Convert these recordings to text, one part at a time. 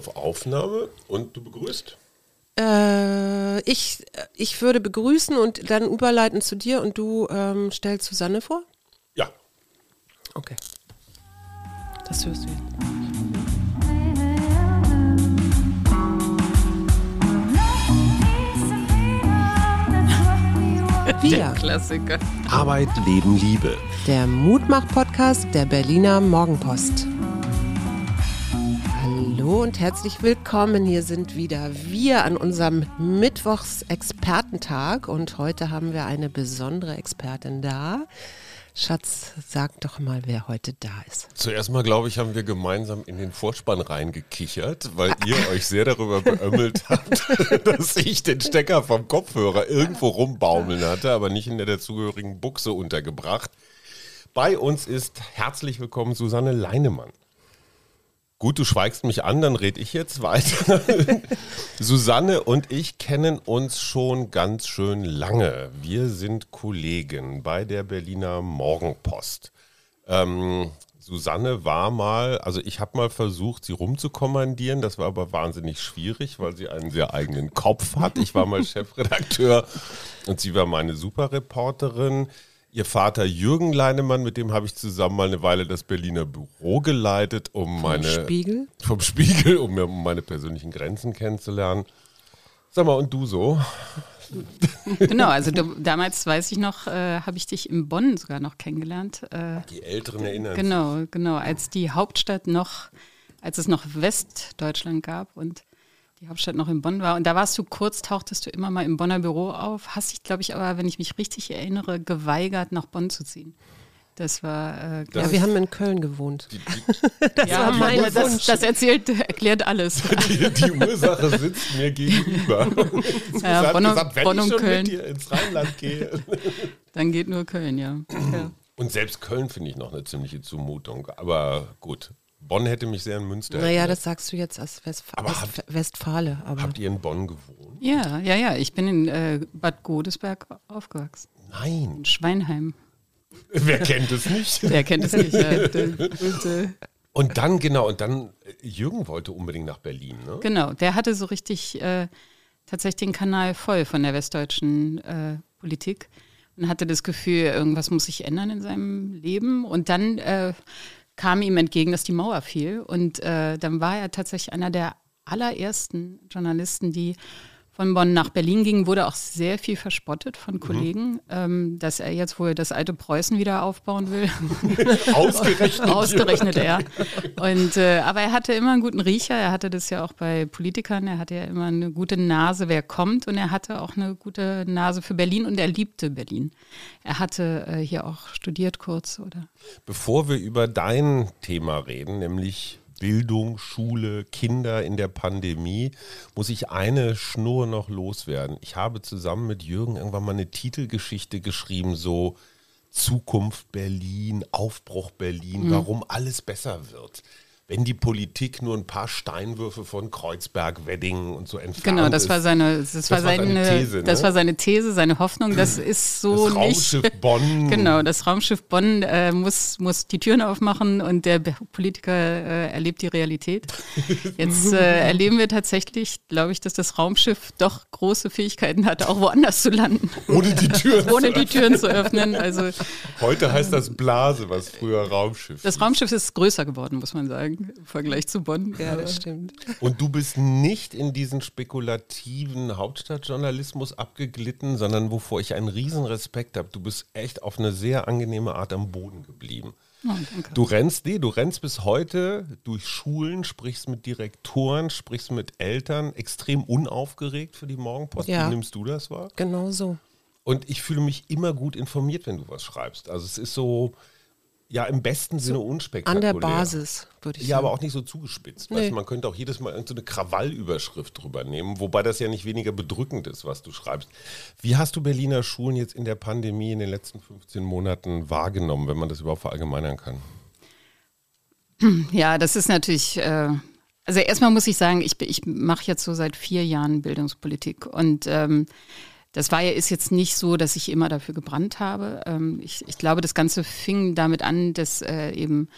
auf Aufnahme und du begrüßt. Äh, ich, ich würde begrüßen und dann überleiten zu dir und du ähm, stellst Susanne vor? Ja. Okay. Das hörst du jetzt. Der Klassiker. Arbeit, Leben, Liebe. Der Mutmach-Podcast der Berliner Morgenpost. Hallo und herzlich willkommen. Hier sind wieder wir an unserem Mittwochs-Expertentag und heute haben wir eine besondere Expertin da. Schatz, sag doch mal, wer heute da ist. Zuerst mal, glaube ich, haben wir gemeinsam in den Vorspann reingekichert, weil ihr euch sehr darüber beömmelt habt, dass ich den Stecker vom Kopfhörer irgendwo rumbaumeln hatte, aber nicht in der dazugehörigen Buchse untergebracht. Bei uns ist herzlich willkommen Susanne Leinemann. Gut, du schweigst mich an, dann rede ich jetzt weiter. Susanne und ich kennen uns schon ganz schön lange. Wir sind Kollegen bei der Berliner Morgenpost. Ähm, Susanne war mal, also ich habe mal versucht, sie rumzukommandieren, das war aber wahnsinnig schwierig, weil sie einen sehr eigenen Kopf hat. Ich war mal Chefredakteur und sie war meine Superreporterin. Ihr Vater Jürgen Leinemann, mit dem habe ich zusammen mal eine Weile das Berliner Büro geleitet, um Vom meine Spiegel? vom Spiegel, um meine persönlichen Grenzen kennenzulernen. Sag mal, und du so? Genau, also du, damals weiß ich noch, äh, habe ich dich in Bonn sogar noch kennengelernt. Äh, Die Älteren erinnern sich. genau, genau, als die Hauptstadt noch, als es noch Westdeutschland gab und die Hauptstadt noch in Bonn war. Und da warst du kurz, tauchtest du immer mal im Bonner Büro auf, hast dich, glaube ich, aber, wenn ich mich richtig erinnere, geweigert, nach Bonn zu ziehen. Das war, äh, Das ja, wir haben in Köln gewohnt. Die, die, Das ja, war mein das, Wunsch. das erzählt, erklärt alles. die, die Ursache sitzt mir gegenüber. Ja, hat Bonn und- gesagt, wenn Bonn ich schon Köln. mit dir ins Rheinland gehe. Dann geht nur Köln, ja. ja. Und selbst Köln finde ich noch eine ziemliche Zumutung. Aber gut, Bonn hätte mich sehr in Münster Naja, erinnert. das sagst du jetzt als Westf Aber West habt- Westfale. Aber Habt ihr in Bonn gewohnt? Ja, ja, ja. Ich bin in äh, Bad Godesberg aufgewachsen. Nein. In Schweinheim. Wer kennt es nicht? Wer kennt es nicht? Ja, und, äh, Und dann, genau, und dann, äh, Jürgen wollte unbedingt nach Berlin, ne? genau, der hatte so richtig äh, tatsächlich den Kanal voll von der westdeutschen äh, Politik und hatte das Gefühl, irgendwas muss sich ändern in seinem Leben. Und dann äh, kam ihm entgegen, dass die Mauer fiel. Und äh, dann war er tatsächlich einer der allerersten Journalisten, die von Bonn nach Berlin gingen, wurde auch sehr viel verspottet von Kollegen, ähm, dass er jetzt wohl das alte Preußen wieder aufbauen will. Ausgerechnet. Ausgerechnet er. Und, äh, aber er hatte immer einen guten Riecher. Er hatte das ja auch bei Politikern. Er hatte ja immer eine gute Nase, wer kommt. Und er hatte auch eine gute Nase für Berlin und er liebte Berlin. Er hatte äh, hier auch studiert kurz, oder? Bevor wir über dein Thema reden, nämlich Bildung, Schule, Kinder in der Pandemie, muss ich eine Schnur noch loswerden. Ich habe zusammen mit Jürgen irgendwann mal eine Titelgeschichte geschrieben, so Zukunft Berlin, Aufbruch Berlin, warum alles besser wird. Wenn die Politik nur ein paar Steinwürfe von Kreuzberg, Wedding und so entfernt Genau, das ist. war seine, das, war war seine seine, These, das ne? war seine These, seine Hoffnung. Das ist so Das nicht. Raumschiff Bonn. Genau, das Raumschiff Bonn äh, muss, muss die Türen aufmachen und der Politiker äh, erlebt die Realität. Jetzt äh, erleben wir tatsächlich, glaube ich, dass das Raumschiff doch große Fähigkeiten hat, auch woanders zu landen, Ohne die Türen. ohne die Türen zu öffnen. Also Heute heißt das Blase, was früher Raumschiff das Raumschiff ist größer geworden, muss man sagen, im Vergleich zu Bonn. ja, das stimmt. Und du bist nicht in diesen spekulativen Hauptstadtjournalismus abgeglitten, sondern wovor ich einen riesen Respekt habe. Du bist echt auf eine sehr angenehme Art am Boden geblieben. Oh, danke. Du rennst, nee, du rennst bis heute durch Schulen, sprichst mit Direktoren, sprichst mit Eltern, extrem unaufgeregt für die Morgenpost. Ja. Wie nimmst du das wahr? Genau so. Und ich fühle mich immer gut informiert, wenn du was schreibst. Also es ist so, ja, im besten Sinne unspektakulär. An der Basis, würde ich Ja, sagen. aber auch nicht so zugespitzt. Nee. Weißt, man könnte auch jedes Mal irgendeine Krawallüberschrift drüber nehmen, wobei das ja nicht weniger bedrückend ist, was du schreibst. Wie hast du Berliner Schulen jetzt in der Pandemie in den letzten 15 Monaten wahrgenommen, wenn man das überhaupt verallgemeinern kann? Ja, das ist natürlich, äh, also erstmal muss ich sagen, ich, ich mache jetzt so seit vier Jahren Bildungspolitik und ähm, das war ja, ist jetzt nicht so, dass ich immer dafür gebrannt habe. Ähm, ich, ich glaube, das Ganze fing damit an, dass äh, eben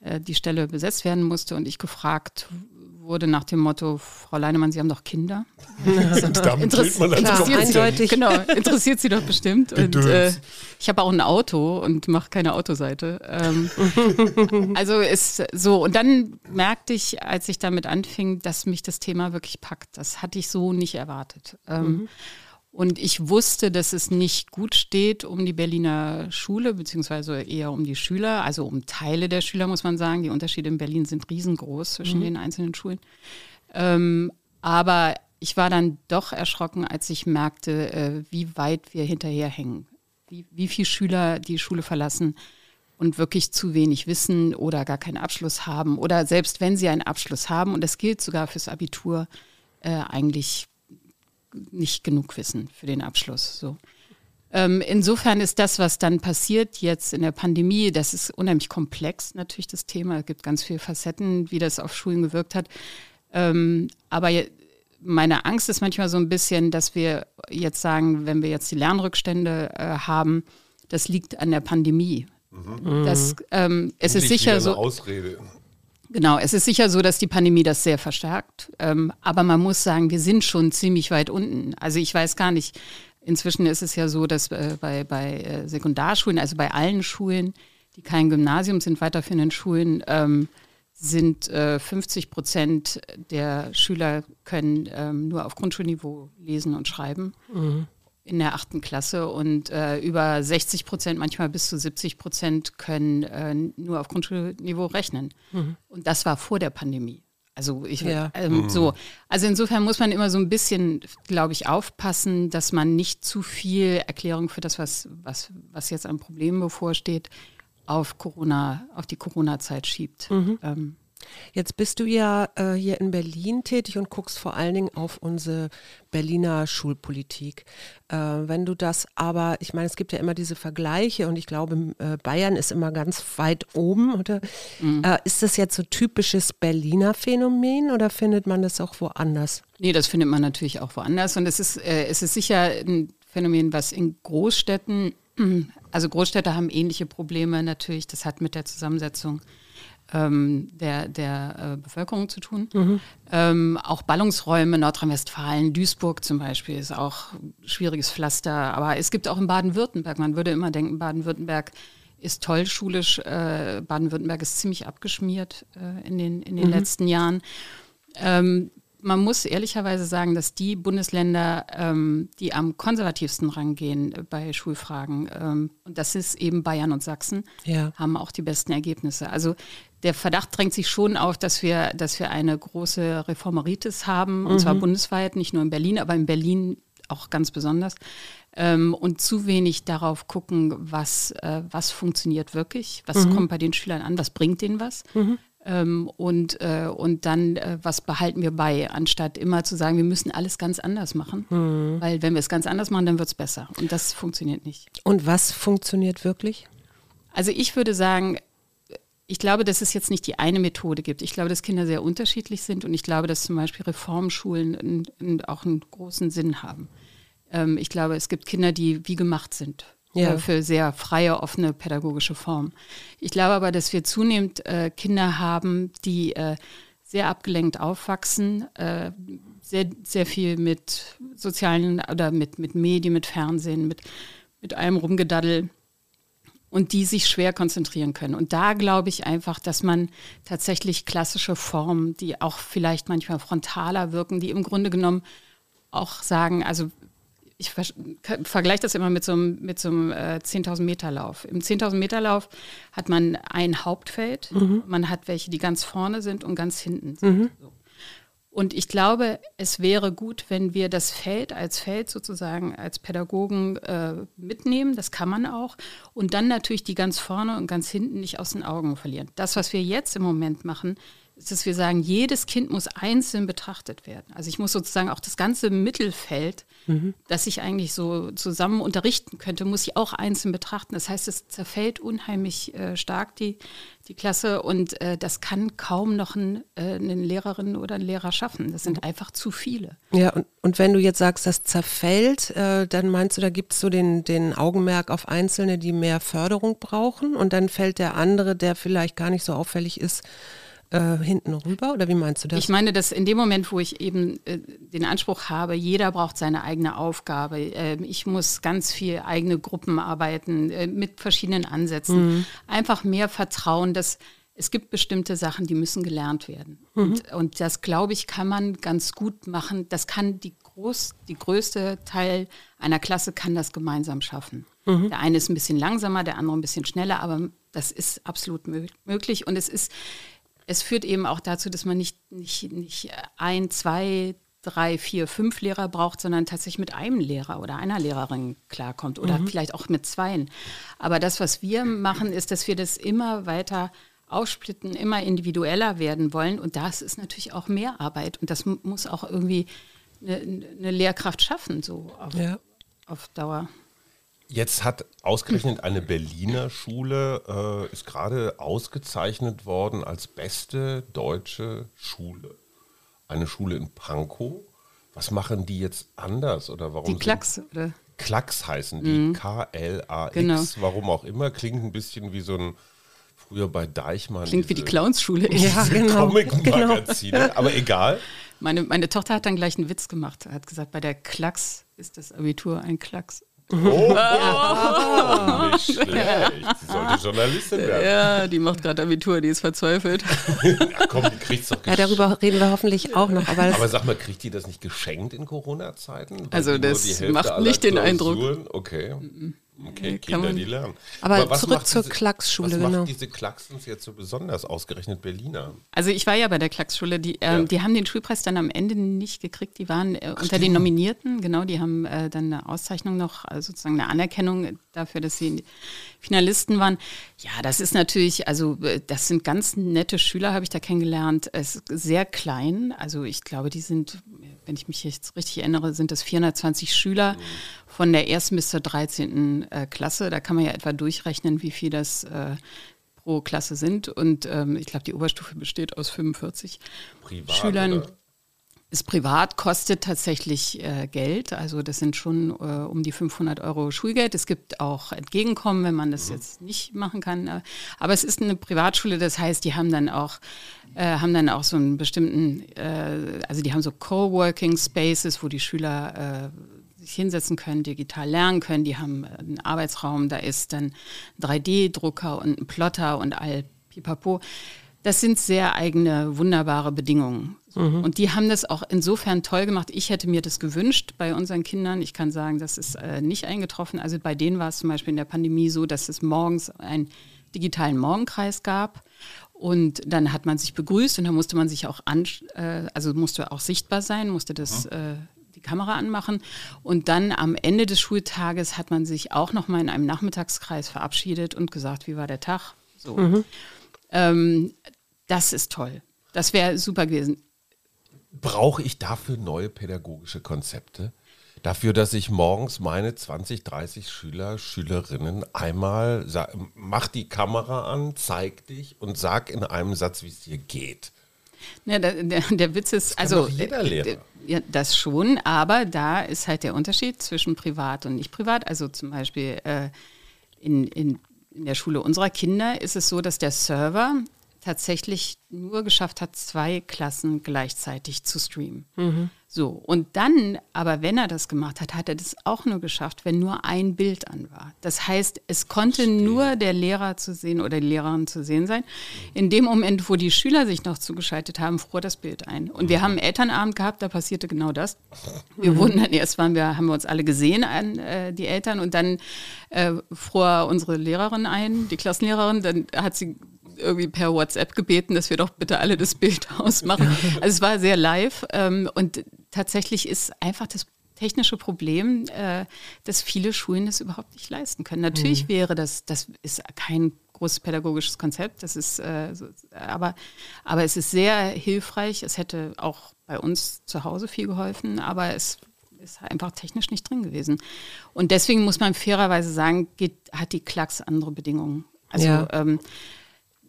äh, die Stelle besetzt werden musste und ich gefragt wurde nach dem Motto, Frau Leinemann, Sie haben doch Kinder. Interess interessiert, eindeutig. genau, interessiert sie doch bestimmt. Und, äh, ich habe auch ein Auto und mache keine Autoseite. Ähm, also ist so. Und dann merkte ich, als ich damit anfing, dass mich das Thema wirklich packt. Das hatte ich so nicht erwartet. Ähm, Und ich wusste, dass es nicht gut steht um die Berliner Schule, beziehungsweise eher um die Schüler, also um Teile der Schüler, muss man sagen. Die Unterschiede in Berlin sind riesengroß zwischen den einzelnen Schulen. Ähm, aber ich war dann doch erschrocken, als ich merkte, äh, wie weit wir hinterherhängen. Wie, wie viele Schüler die Schule verlassen und wirklich zu wenig wissen oder gar keinen Abschluss haben. Oder selbst wenn sie einen Abschluss haben, und das gilt sogar fürs Abitur, äh, eigentlich nicht genug wissen für den Abschluss. So. Ähm, insofern ist das, was dann passiert jetzt in der Pandemie, das ist unheimlich komplex natürlich das Thema. Es gibt ganz viele Facetten, wie das auf Schulen gewirkt hat. Ähm, aber meine Angst ist manchmal so ein bisschen, dass wir jetzt sagen, wenn wir jetzt die Lernrückstände äh, haben, das liegt an der Pandemie. Das, ähm, es ist sicher so. Eine Ausrede. Genau, es ist sicher so, dass die Pandemie das sehr verstärkt. Ähm, aber man muss sagen, wir sind schon ziemlich weit unten. Also ich weiß gar nicht, inzwischen ist es ja so, dass äh, bei, bei äh, Sekundarschulen, also bei allen Schulen, die kein Gymnasium sind, weiterführenden Schulen, ähm, sind äh, 50 Prozent der Schüler können ähm, nur auf Grundschulniveau lesen und schreiben in der achten Klasse und äh, über 60 Prozent, manchmal bis zu 70 Prozent können äh, nur auf Grundschulniveau rechnen. Und das war vor der Pandemie. Also ich Ja. ähm, so. Also insofern muss man immer so ein bisschen, glaube ich, aufpassen, dass man nicht zu viel Erklärung für das, was, was, was jetzt an Problemen bevorsteht, auf Corona, auf die Corona-Zeit schiebt. Ähm, Jetzt bist du ja äh, hier in Berlin tätig und guckst vor allen Dingen auf unsere Berliner Schulpolitik. Äh, wenn du das aber, ich meine, es gibt ja immer diese Vergleiche und ich glaube, äh, Bayern ist immer ganz weit oben, oder? Äh, ist das jetzt so typisches Berliner Phänomen oder findet man das auch woanders? Nee, das findet man natürlich auch woanders. Und es ist, äh, es ist sicher ein Phänomen, was in Großstädten, also Großstädte haben ähnliche Probleme natürlich. Das hat mit der Zusammensetzung ähm, der, der äh, Bevölkerung zu tun. Ähm, auch Ballungsräume, Nordrhein-Westfalen, Duisburg zum Beispiel ist auch schwieriges Pflaster. Aber es gibt auch in Baden-Württemberg, man würde immer denken, Baden-Württemberg ist toll schulisch. Äh, Baden-Württemberg ist ziemlich abgeschmiert äh, in den, in den letzten Jahren. Ähm, man muss ehrlicherweise sagen, dass die Bundesländer, ähm, die am konservativsten rangehen äh, bei Schulfragen, ähm, und das ist eben Bayern und Sachsen, Ja. haben auch die besten Ergebnisse. Also der Verdacht drängt sich schon auf, dass wir, dass wir eine große Reformeritis haben, und zwar bundesweit, nicht nur in Berlin, aber in Berlin auch ganz besonders. Ähm, und zu wenig darauf gucken, was, äh, was funktioniert wirklich, was kommt bei den Schülern an, was bringt denen was. Ähm, und, äh, und dann, äh, was behalten wir bei, anstatt immer zu sagen, wir müssen alles ganz anders machen. Weil wenn wir es ganz anders machen, dann wird es besser. Und das funktioniert nicht. Und was funktioniert wirklich? Also ich würde sagen, ich glaube, dass es jetzt nicht die eine Methode gibt. Ich glaube, dass Kinder sehr unterschiedlich sind und ich glaube, dass zum Beispiel Reformschulen auch einen großen Sinn haben. Ähm, ich glaube, es gibt Kinder, die wie gemacht sind Ja. äh, für sehr freie, offene pädagogische Formen. Ich glaube aber, dass wir zunehmend äh, Kinder haben, die äh, sehr abgelenkt aufwachsen, äh, sehr, sehr viel mit sozialen oder mit, mit Medien, mit Fernsehen, mit, mit allem Rumgedaddel und die sich schwer konzentrieren können. Und da glaube ich einfach, dass man tatsächlich klassische Formen, die auch vielleicht manchmal frontaler wirken, die im Grunde genommen auch sagen, also ich ver vergleiche das immer mit so einem, mit so einem äh, 10.000 Meter Lauf. Im 10.000 Meter Lauf hat man ein Hauptfeld, man hat welche, die ganz vorne sind und ganz hinten sind. So. Und ich glaube, es wäre gut, wenn wir das Feld als Feld sozusagen als Pädagogen äh, mitnehmen. Das kann man auch. Und dann natürlich die ganz vorne und ganz hinten nicht aus den Augen verlieren. Das, was wir jetzt im Moment machen, ist, dass wir sagen, jedes Kind muss einzeln betrachtet werden. Also ich muss sozusagen auch das ganze Mittelfeld, das ich eigentlich so zusammen unterrichten könnte, muss ich auch einzeln betrachten. Das heißt, es zerfällt unheimlich äh, stark die, die Klasse und äh, das kann kaum noch ein, äh, eine Lehrerin oder ein Lehrer schaffen. Das sind einfach zu viele. Ja, und, und wenn du jetzt sagst, das zerfällt, äh, dann meinst du, da gibt es so den, den Augenmerk auf Einzelne, die mehr Förderung brauchen und dann fällt der andere, der vielleicht gar nicht so auffällig ist, äh, hinten rüber oder wie meinst du das? Ich meine, dass in dem Moment, wo ich eben äh, den Anspruch habe, jeder braucht seine eigene Aufgabe, äh, ich muss ganz viel eigene Gruppen arbeiten äh, mit verschiedenen Ansätzen, mhm. einfach mehr Vertrauen, dass es gibt bestimmte Sachen, die müssen gelernt werden. Mhm. Und, und, das, glaube ich, kann man ganz gut machen. Das kann die, groß, die größte Teil einer Klasse kann das gemeinsam schaffen. Mhm. Der eine ist ein bisschen langsamer, der andere ein bisschen schneller, aber das ist absolut möglich. Und es ist, es führt eben auch dazu, dass man nicht, nicht, nicht ein, zwei, drei, vier, fünf Lehrer braucht, sondern tatsächlich mit einem Lehrer oder einer Lehrerin klarkommt oder mhm. vielleicht auch mit zweien. Aber das, was wir machen, ist, dass wir das immer weiter aufsplitten, immer individueller werden wollen. Und das ist natürlich auch mehr Arbeit. Und das muss auch irgendwie eine, eine Lehrkraft schaffen, so auf, ja. auf Dauer. Jetzt hat ausgerechnet eine Berliner Schule, äh, ist gerade ausgezeichnet worden als beste deutsche Schule. Eine Schule in Pankow. Was machen die jetzt anders oder warum? Die Klacks, oder? Klacks heißen die, mhm. K-L-A-X, genau. warum auch immer, klingt ein bisschen wie so ein früher bei Deichmann. Klingt wie die Clownsschule. Ja, genau. Comic-Magazine, genau. aber egal. Meine, meine Tochter hat dann gleich einen Witz gemacht. Er hat gesagt, bei der Klacks ist das Abitur ein Klacks. Oh, oh, nicht schlecht. Sie sollte Journalistin werden. Ja, die macht gerade Abitur, die ist verzweifelt. Ach komm, die kriegt's doch geschenkt. Ja, darüber reden wir hoffentlich auch noch. Aber, aber sag mal, kriegt die das nicht geschenkt in Corona-Zeiten? Also das macht nicht den Eindruck. Okay. Okay, Kinder, die lernen. Aber, aber zurück zur Klacksschule, was genau. Was macht diese Klacksens jetzt so besonders, ausgerechnet Berliner? Also ich war ja bei der Klacksschule, die, äh, ja. die haben den Schulpreis dann am Ende nicht gekriegt, die waren äh, unter den Nominierten, genau, die haben äh, dann eine Auszeichnung noch, also sozusagen eine Anerkennung dafür, dass sie Finalisten waren. Ja, das ist natürlich, also äh, das sind ganz nette Schüler, habe ich da kennengelernt, es ist sehr klein, also ich glaube, die sind, wenn ich mich jetzt richtig erinnere, sind das 420 Schüler. Mhm von der ersten bis zur 13. Äh, Klasse. Da kann man ja etwa durchrechnen, wie viel das äh, pro Klasse sind. Und ähm, ich glaube, die Oberstufe besteht aus 45 privat, Schülern. Oder? Ist privat, kostet tatsächlich äh, Geld. Also das sind schon äh, um die 500 Euro Schulgeld. Es gibt auch Entgegenkommen, wenn man das mhm. jetzt nicht machen kann. Äh, aber es ist eine Privatschule, das heißt, die haben dann auch äh, haben dann auch so einen bestimmten, also die haben so Coworking Spaces, wo die Schüler sich hinsetzen können, digital lernen können. Die haben einen Arbeitsraum, da ist dann 3D-Drucker und ein Plotter und all pipapo. Das sind sehr eigene, wunderbare Bedingungen. Mhm. Und die haben das auch insofern toll gemacht. Ich hätte mir das gewünscht bei unseren Kindern. Ich kann sagen, das ist äh, nicht eingetroffen. Also bei denen war es zum Beispiel in der Pandemie so, dass es morgens einen digitalen Morgenkreis gab. Und dann hat man sich begrüßt und dann musste man sich auch an, äh, also musste auch sichtbar sein, musste das mhm. äh, Kamera anmachen. Und dann am Ende des Schultages hat man sich auch noch mal in einem Nachmittagskreis verabschiedet und gesagt, wie war der Tag? So. Mhm. Ähm, das ist toll. Das wäre super gewesen. Brauche ich dafür neue pädagogische Konzepte? Dafür, dass ich morgens meine 20, 30 Schüler, Schülerinnen einmal mach die Kamera an, zeig dich und sag in einem Satz, wie es dir geht. Ja, der, der, der Witz ist, das also jeder Lehrer. Ja, das schon, aber da ist halt der Unterschied zwischen privat und nicht privat. Also zum Beispiel äh, in, in, in der Schule unserer Kinder ist es so, dass der Server tatsächlich nur geschafft hat, zwei Klassen gleichzeitig zu streamen. Mhm. So, und dann, aber wenn er das gemacht hat, hat er das auch nur geschafft, wenn nur ein Bild an war. Das heißt, es konnte Verstehe. nur der Lehrer zu sehen oder die Lehrerin zu sehen sein. In dem Moment, wo die Schüler sich noch zugeschaltet haben, fror das Bild ein. Und wir haben einen Elternabend gehabt, da passierte genau das. Wir mhm. wurden dann erst waren wir, haben wir uns alle gesehen an äh, die Eltern und dann äh, fror unsere Lehrerin ein, die Klassenlehrerin, dann hat sie irgendwie per WhatsApp gebeten, dass wir doch bitte alle das Bild ausmachen. Also es war sehr live ähm, und tatsächlich ist einfach das technische Problem, äh, dass viele Schulen das überhaupt nicht leisten können. Natürlich mhm. wäre das, das ist kein großes pädagogisches Konzept, das ist, äh, so, aber, aber es ist sehr hilfreich. Es hätte auch bei uns zu Hause viel geholfen, aber es ist einfach technisch nicht drin gewesen. Und deswegen muss man fairerweise sagen, geht, hat die Klacks andere Bedingungen. Also ja. ähm,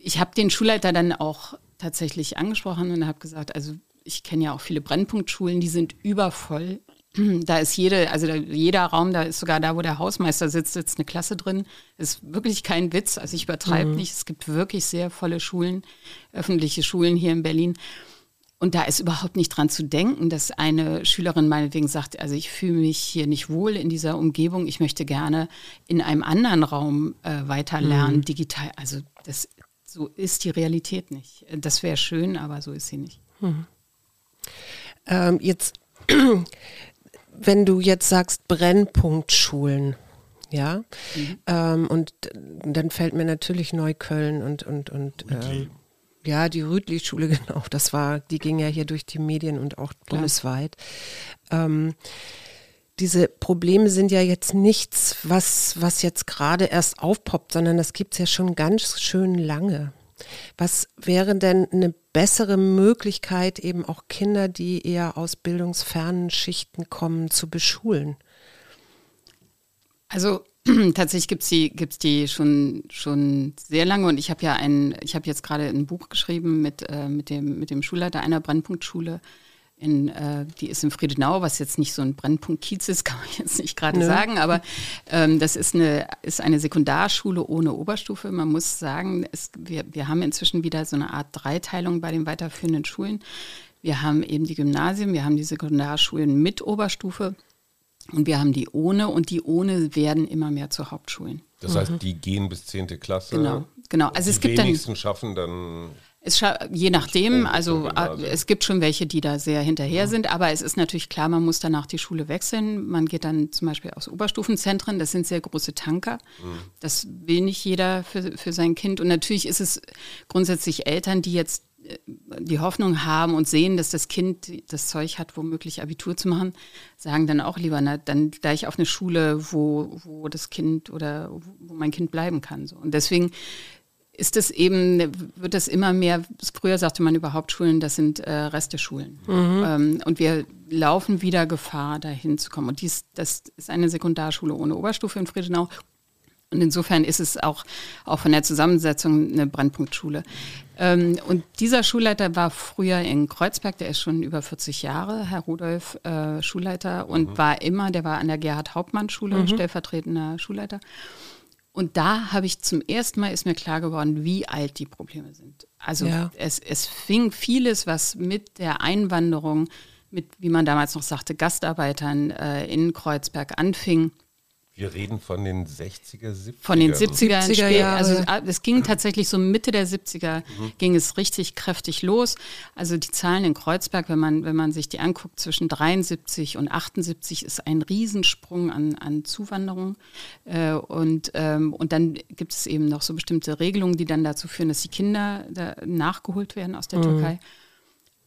ich habe den Schulleiter dann auch tatsächlich angesprochen und habe gesagt, also ich kenne ja auch viele Brennpunktschulen, die sind übervoll. Da ist jede, also jeder Raum, da ist sogar da, wo der Hausmeister sitzt, sitzt eine Klasse drin. Ist wirklich kein Witz. Also ich übertreibe mhm. nicht. Es gibt wirklich sehr volle Schulen, öffentliche Schulen hier in Berlin. Und da ist überhaupt nicht dran zu denken, dass eine Schülerin meinetwegen sagt, also ich fühle mich hier nicht wohl in dieser Umgebung, ich möchte gerne in einem anderen Raum äh, weiter lernen, mhm. digital. Also das, so ist die Realität nicht. Das wäre schön, aber so ist sie nicht. Mhm. Ähm, jetzt, wenn du jetzt sagst Brennpunktschulen, ja, mhm. ähm, und dann fällt mir natürlich Neukölln und, und, und ähm, ja, die Rüdli-Schule, genau, das war, die ging ja hier durch die Medien und auch Klar. bundesweit. Ähm, diese Probleme sind ja jetzt nichts, was, was jetzt gerade erst aufpoppt, sondern das gibt es ja schon ganz schön lange. Was wäre denn eine bessere Möglichkeit, eben auch Kinder, die eher aus bildungsfernen Schichten kommen, zu beschulen? Also tatsächlich gibt es die, gibt's die schon, schon sehr lange und ich habe ja ein, ich habe jetzt gerade ein Buch geschrieben mit, äh, mit, dem, mit dem Schulleiter einer Brennpunktschule. In, äh, die ist in Friedenau, was jetzt nicht so ein Brennpunkt-Kiez ist, kann man jetzt nicht gerade sagen, aber ähm, das ist eine, ist eine Sekundarschule ohne Oberstufe. Man muss sagen, es, wir, wir haben inzwischen wieder so eine Art Dreiteilung bei den weiterführenden Schulen. Wir haben eben die Gymnasien, wir haben die Sekundarschulen mit Oberstufe und wir haben die ohne und die ohne werden immer mehr zu Hauptschulen. Das heißt, mhm. die gehen bis 10. Klasse. Genau, genau. Also es die gibt wenigsten dann, schaffen dann. Es je nachdem, also äh, es gibt schon welche, die da sehr hinterher mhm. sind, aber es ist natürlich klar, man muss danach die Schule wechseln. Man geht dann zum Beispiel aus Oberstufenzentren, das sind sehr große Tanker. Mhm. Das will nicht jeder für, für sein Kind. Und natürlich ist es grundsätzlich Eltern, die jetzt die Hoffnung haben und sehen, dass das Kind das Zeug hat, womöglich Abitur zu machen, sagen dann auch lieber, na, dann gleich auf eine Schule, wo, wo das Kind oder wo mein Kind bleiben kann. So. Und deswegen ist es eben, wird das immer mehr, früher sagte man überhaupt Schulen, das sind äh, Resteschulen. Mhm. Ähm, und wir laufen wieder Gefahr, dahin zu kommen. Und dies, das ist eine Sekundarschule ohne Oberstufe in Friedenau. Und insofern ist es auch, auch von der Zusammensetzung eine Brennpunktschule. Ähm, und dieser Schulleiter war früher in Kreuzberg, der ist schon über 40 Jahre, Herr Rudolf, äh, Schulleiter und mhm. war immer, der war an der Gerhard-Hauptmann-Schule, mhm. stellvertretender Schulleiter. Und da habe ich zum ersten Mal ist mir klar geworden, wie alt die Probleme sind. Also ja. es, es fing vieles, was mit der Einwanderung, mit, wie man damals noch sagte, Gastarbeitern äh, in Kreuzberg anfing wir reden von den 60er, 70er. Von den 70er, 70er Jahre. Also es ging tatsächlich so Mitte der 70er mhm. ging es richtig kräftig los. Also die Zahlen in Kreuzberg, wenn man, wenn man sich die anguckt, zwischen 73 und 78 ist ein Riesensprung an, an Zuwanderung. Äh, und, ähm, und dann gibt es eben noch so bestimmte Regelungen, die dann dazu führen, dass die Kinder nachgeholt werden aus der mhm. Türkei.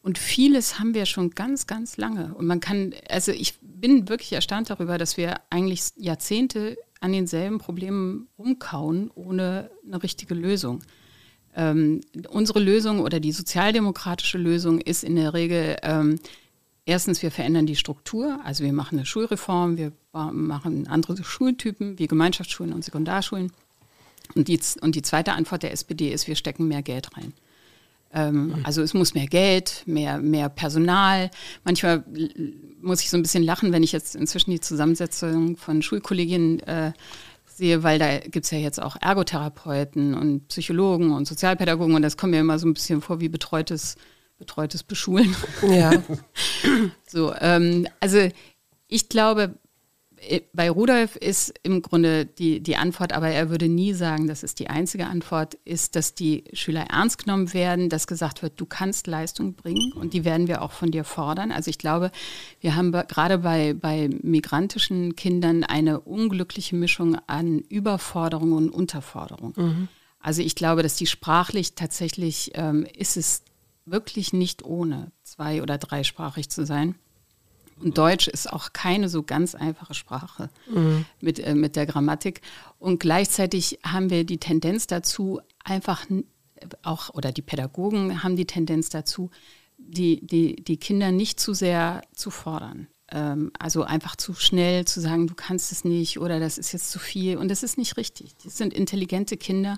Und vieles haben wir schon ganz, ganz lange. Und man kann, also ich bin wirklich erstaunt darüber, dass wir eigentlich Jahrzehnte an denselben Problemen rumkauen, ohne eine richtige Lösung. Ähm, unsere Lösung oder die sozialdemokratische Lösung ist in der Regel, ähm, erstens, wir verändern die Struktur, also wir machen eine Schulreform, wir machen andere Schultypen wie Gemeinschaftsschulen und Sekundarschulen. Und die, und die zweite Antwort der SPD ist, wir stecken mehr Geld rein. Ähm, also es muss mehr Geld, mehr, mehr Personal. Manchmal muss ich so ein bisschen lachen, wenn ich jetzt inzwischen die Zusammensetzung von Schulkolleginnen äh, sehe, weil da gibt es ja jetzt auch Ergotherapeuten und Psychologen und Sozialpädagogen und das kommt mir immer so ein bisschen vor wie betreutes, betreutes Beschulen. Ja. so, ähm, also ich glaube, bei Rudolf ist im Grunde die, die Antwort, aber er würde nie sagen, das ist die einzige Antwort, ist, dass die Schüler ernst genommen werden, dass gesagt wird, du kannst Leistung bringen und die werden wir auch von dir fordern. Also ich glaube, wir haben gerade bei, bei migrantischen Kindern eine unglückliche Mischung an Überforderung und Unterforderung. Mhm. Also ich glaube, dass die sprachlich tatsächlich ähm, ist es wirklich nicht ohne, zwei- oder dreisprachig zu sein. Und Deutsch ist auch keine so ganz einfache Sprache mhm. mit, äh, mit der Grammatik. Und gleichzeitig haben wir die Tendenz dazu, einfach auch, oder die Pädagogen haben die Tendenz dazu, die, die, die Kinder nicht zu sehr zu fordern. Ähm, also einfach zu schnell zu sagen, du kannst es nicht oder das ist jetzt zu viel. Und das ist nicht richtig. Das sind intelligente Kinder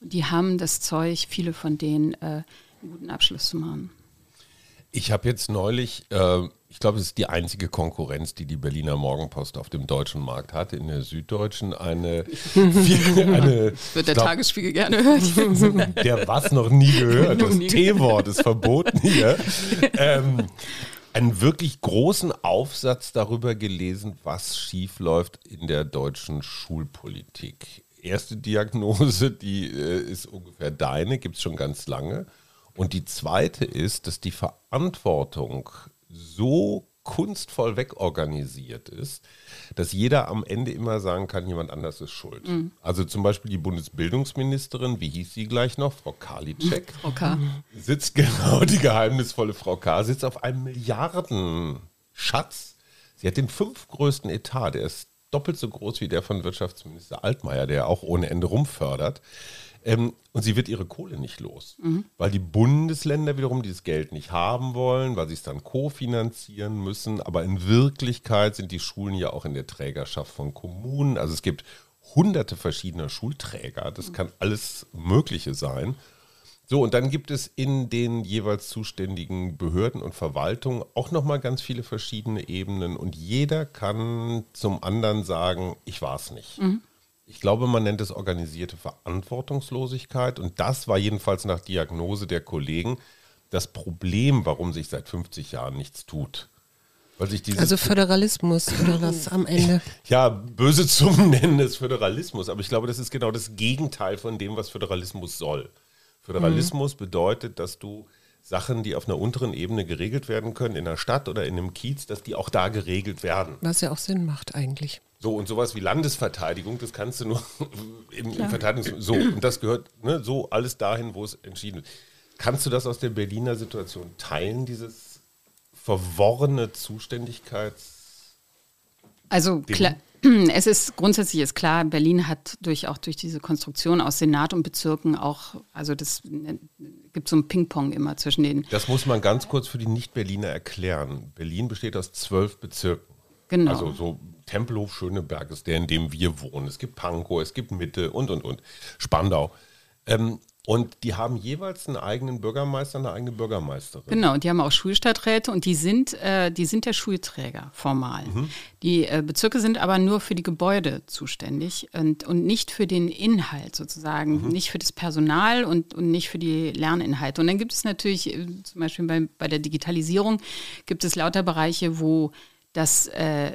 und die haben das Zeug, viele von denen, äh, einen guten Abschluss zu machen. Ich habe jetzt neulich, äh, ich glaube, es ist die einzige Konkurrenz, die die Berliner Morgenpost auf dem deutschen Markt hat, in der Süddeutschen eine. eine Wird der glaub, Tagesspiegel gerne hören. Der was noch nie gehört. Das T-Wort ist verboten hier. Ähm, einen wirklich großen Aufsatz darüber gelesen, was schiefläuft in der deutschen Schulpolitik. Erste Diagnose, die äh, ist ungefähr deine, gibt es schon ganz lange. Und die zweite ist, dass die Verantwortung so kunstvoll wegorganisiert ist, dass jeder am Ende immer sagen kann, jemand anders ist schuld. Mhm. Also zum Beispiel die Bundesbildungsministerin, wie hieß sie gleich noch? Frau Karliczek. Frau K. Sitzt genau, die geheimnisvolle Frau K. sitzt auf einem Milliardenschatz. Sie hat den fünftgrößten Etat, der ist doppelt so groß wie der von Wirtschaftsminister Altmaier, der auch ohne Ende rumfördert. Ähm, und sie wird ihre Kohle nicht los, mhm. weil die Bundesländer wiederum dieses Geld nicht haben wollen, weil sie es dann kofinanzieren müssen. Aber in Wirklichkeit sind die Schulen ja auch in der Trägerschaft von Kommunen. Also es gibt hunderte verschiedener Schulträger. Das kann alles Mögliche sein. So, und dann gibt es in den jeweils zuständigen Behörden und Verwaltungen auch nochmal ganz viele verschiedene Ebenen und jeder kann zum anderen sagen, ich war es nicht. Mhm. Ich glaube, man nennt es organisierte Verantwortungslosigkeit. Und das war jedenfalls nach Diagnose der Kollegen das Problem, warum sich seit 50 Jahren nichts tut. also Föderalismus oder was am Ende? Ja, böse Zungen nennen es Föderalismus, aber ich glaube, das ist genau das Gegenteil von dem, was Föderalismus soll. Föderalismus mhm. bedeutet, dass du Sachen, die auf einer unteren Ebene geregelt werden können, in der Stadt oder in einem Kiez, dass die auch da geregelt werden. Was ja auch Sinn macht eigentlich. So, und sowas wie Landesverteidigung, das kannst du nur im, im Verteidigungs... So, und das gehört ne, so alles dahin, wo es entschieden wird. Kannst du das aus der Berliner Situation teilen, dieses verworrene Zuständigkeits... Also klar, es ist grundsätzlich ist klar, Berlin hat durch auch durch diese Konstruktion aus Senat und Bezirken auch, also das äh, gibt so ein Ping-Pong immer zwischen den. Das muss man ganz kurz für die Nicht-Berliner erklären. Berlin besteht aus zwölf Bezirken. Genau. Also so Tempelhof Schöneberg ist der, in dem wir wohnen. Es gibt Pankow, es gibt Mitte und, und, und. Spandau. Ähm, und die haben jeweils einen eigenen Bürgermeister, eine eigene Bürgermeisterin. Genau, die haben auch Schulstadträte und die sind, äh, die sind der Schulträger formal. Mhm. Die äh, Bezirke sind aber nur für die Gebäude zuständig und, und nicht für den Inhalt sozusagen, mhm. nicht für das Personal und, und nicht für die Lerninhalte. Und dann gibt es natürlich, äh, zum Beispiel bei, bei der Digitalisierung, gibt es lauter Bereiche, wo das, äh,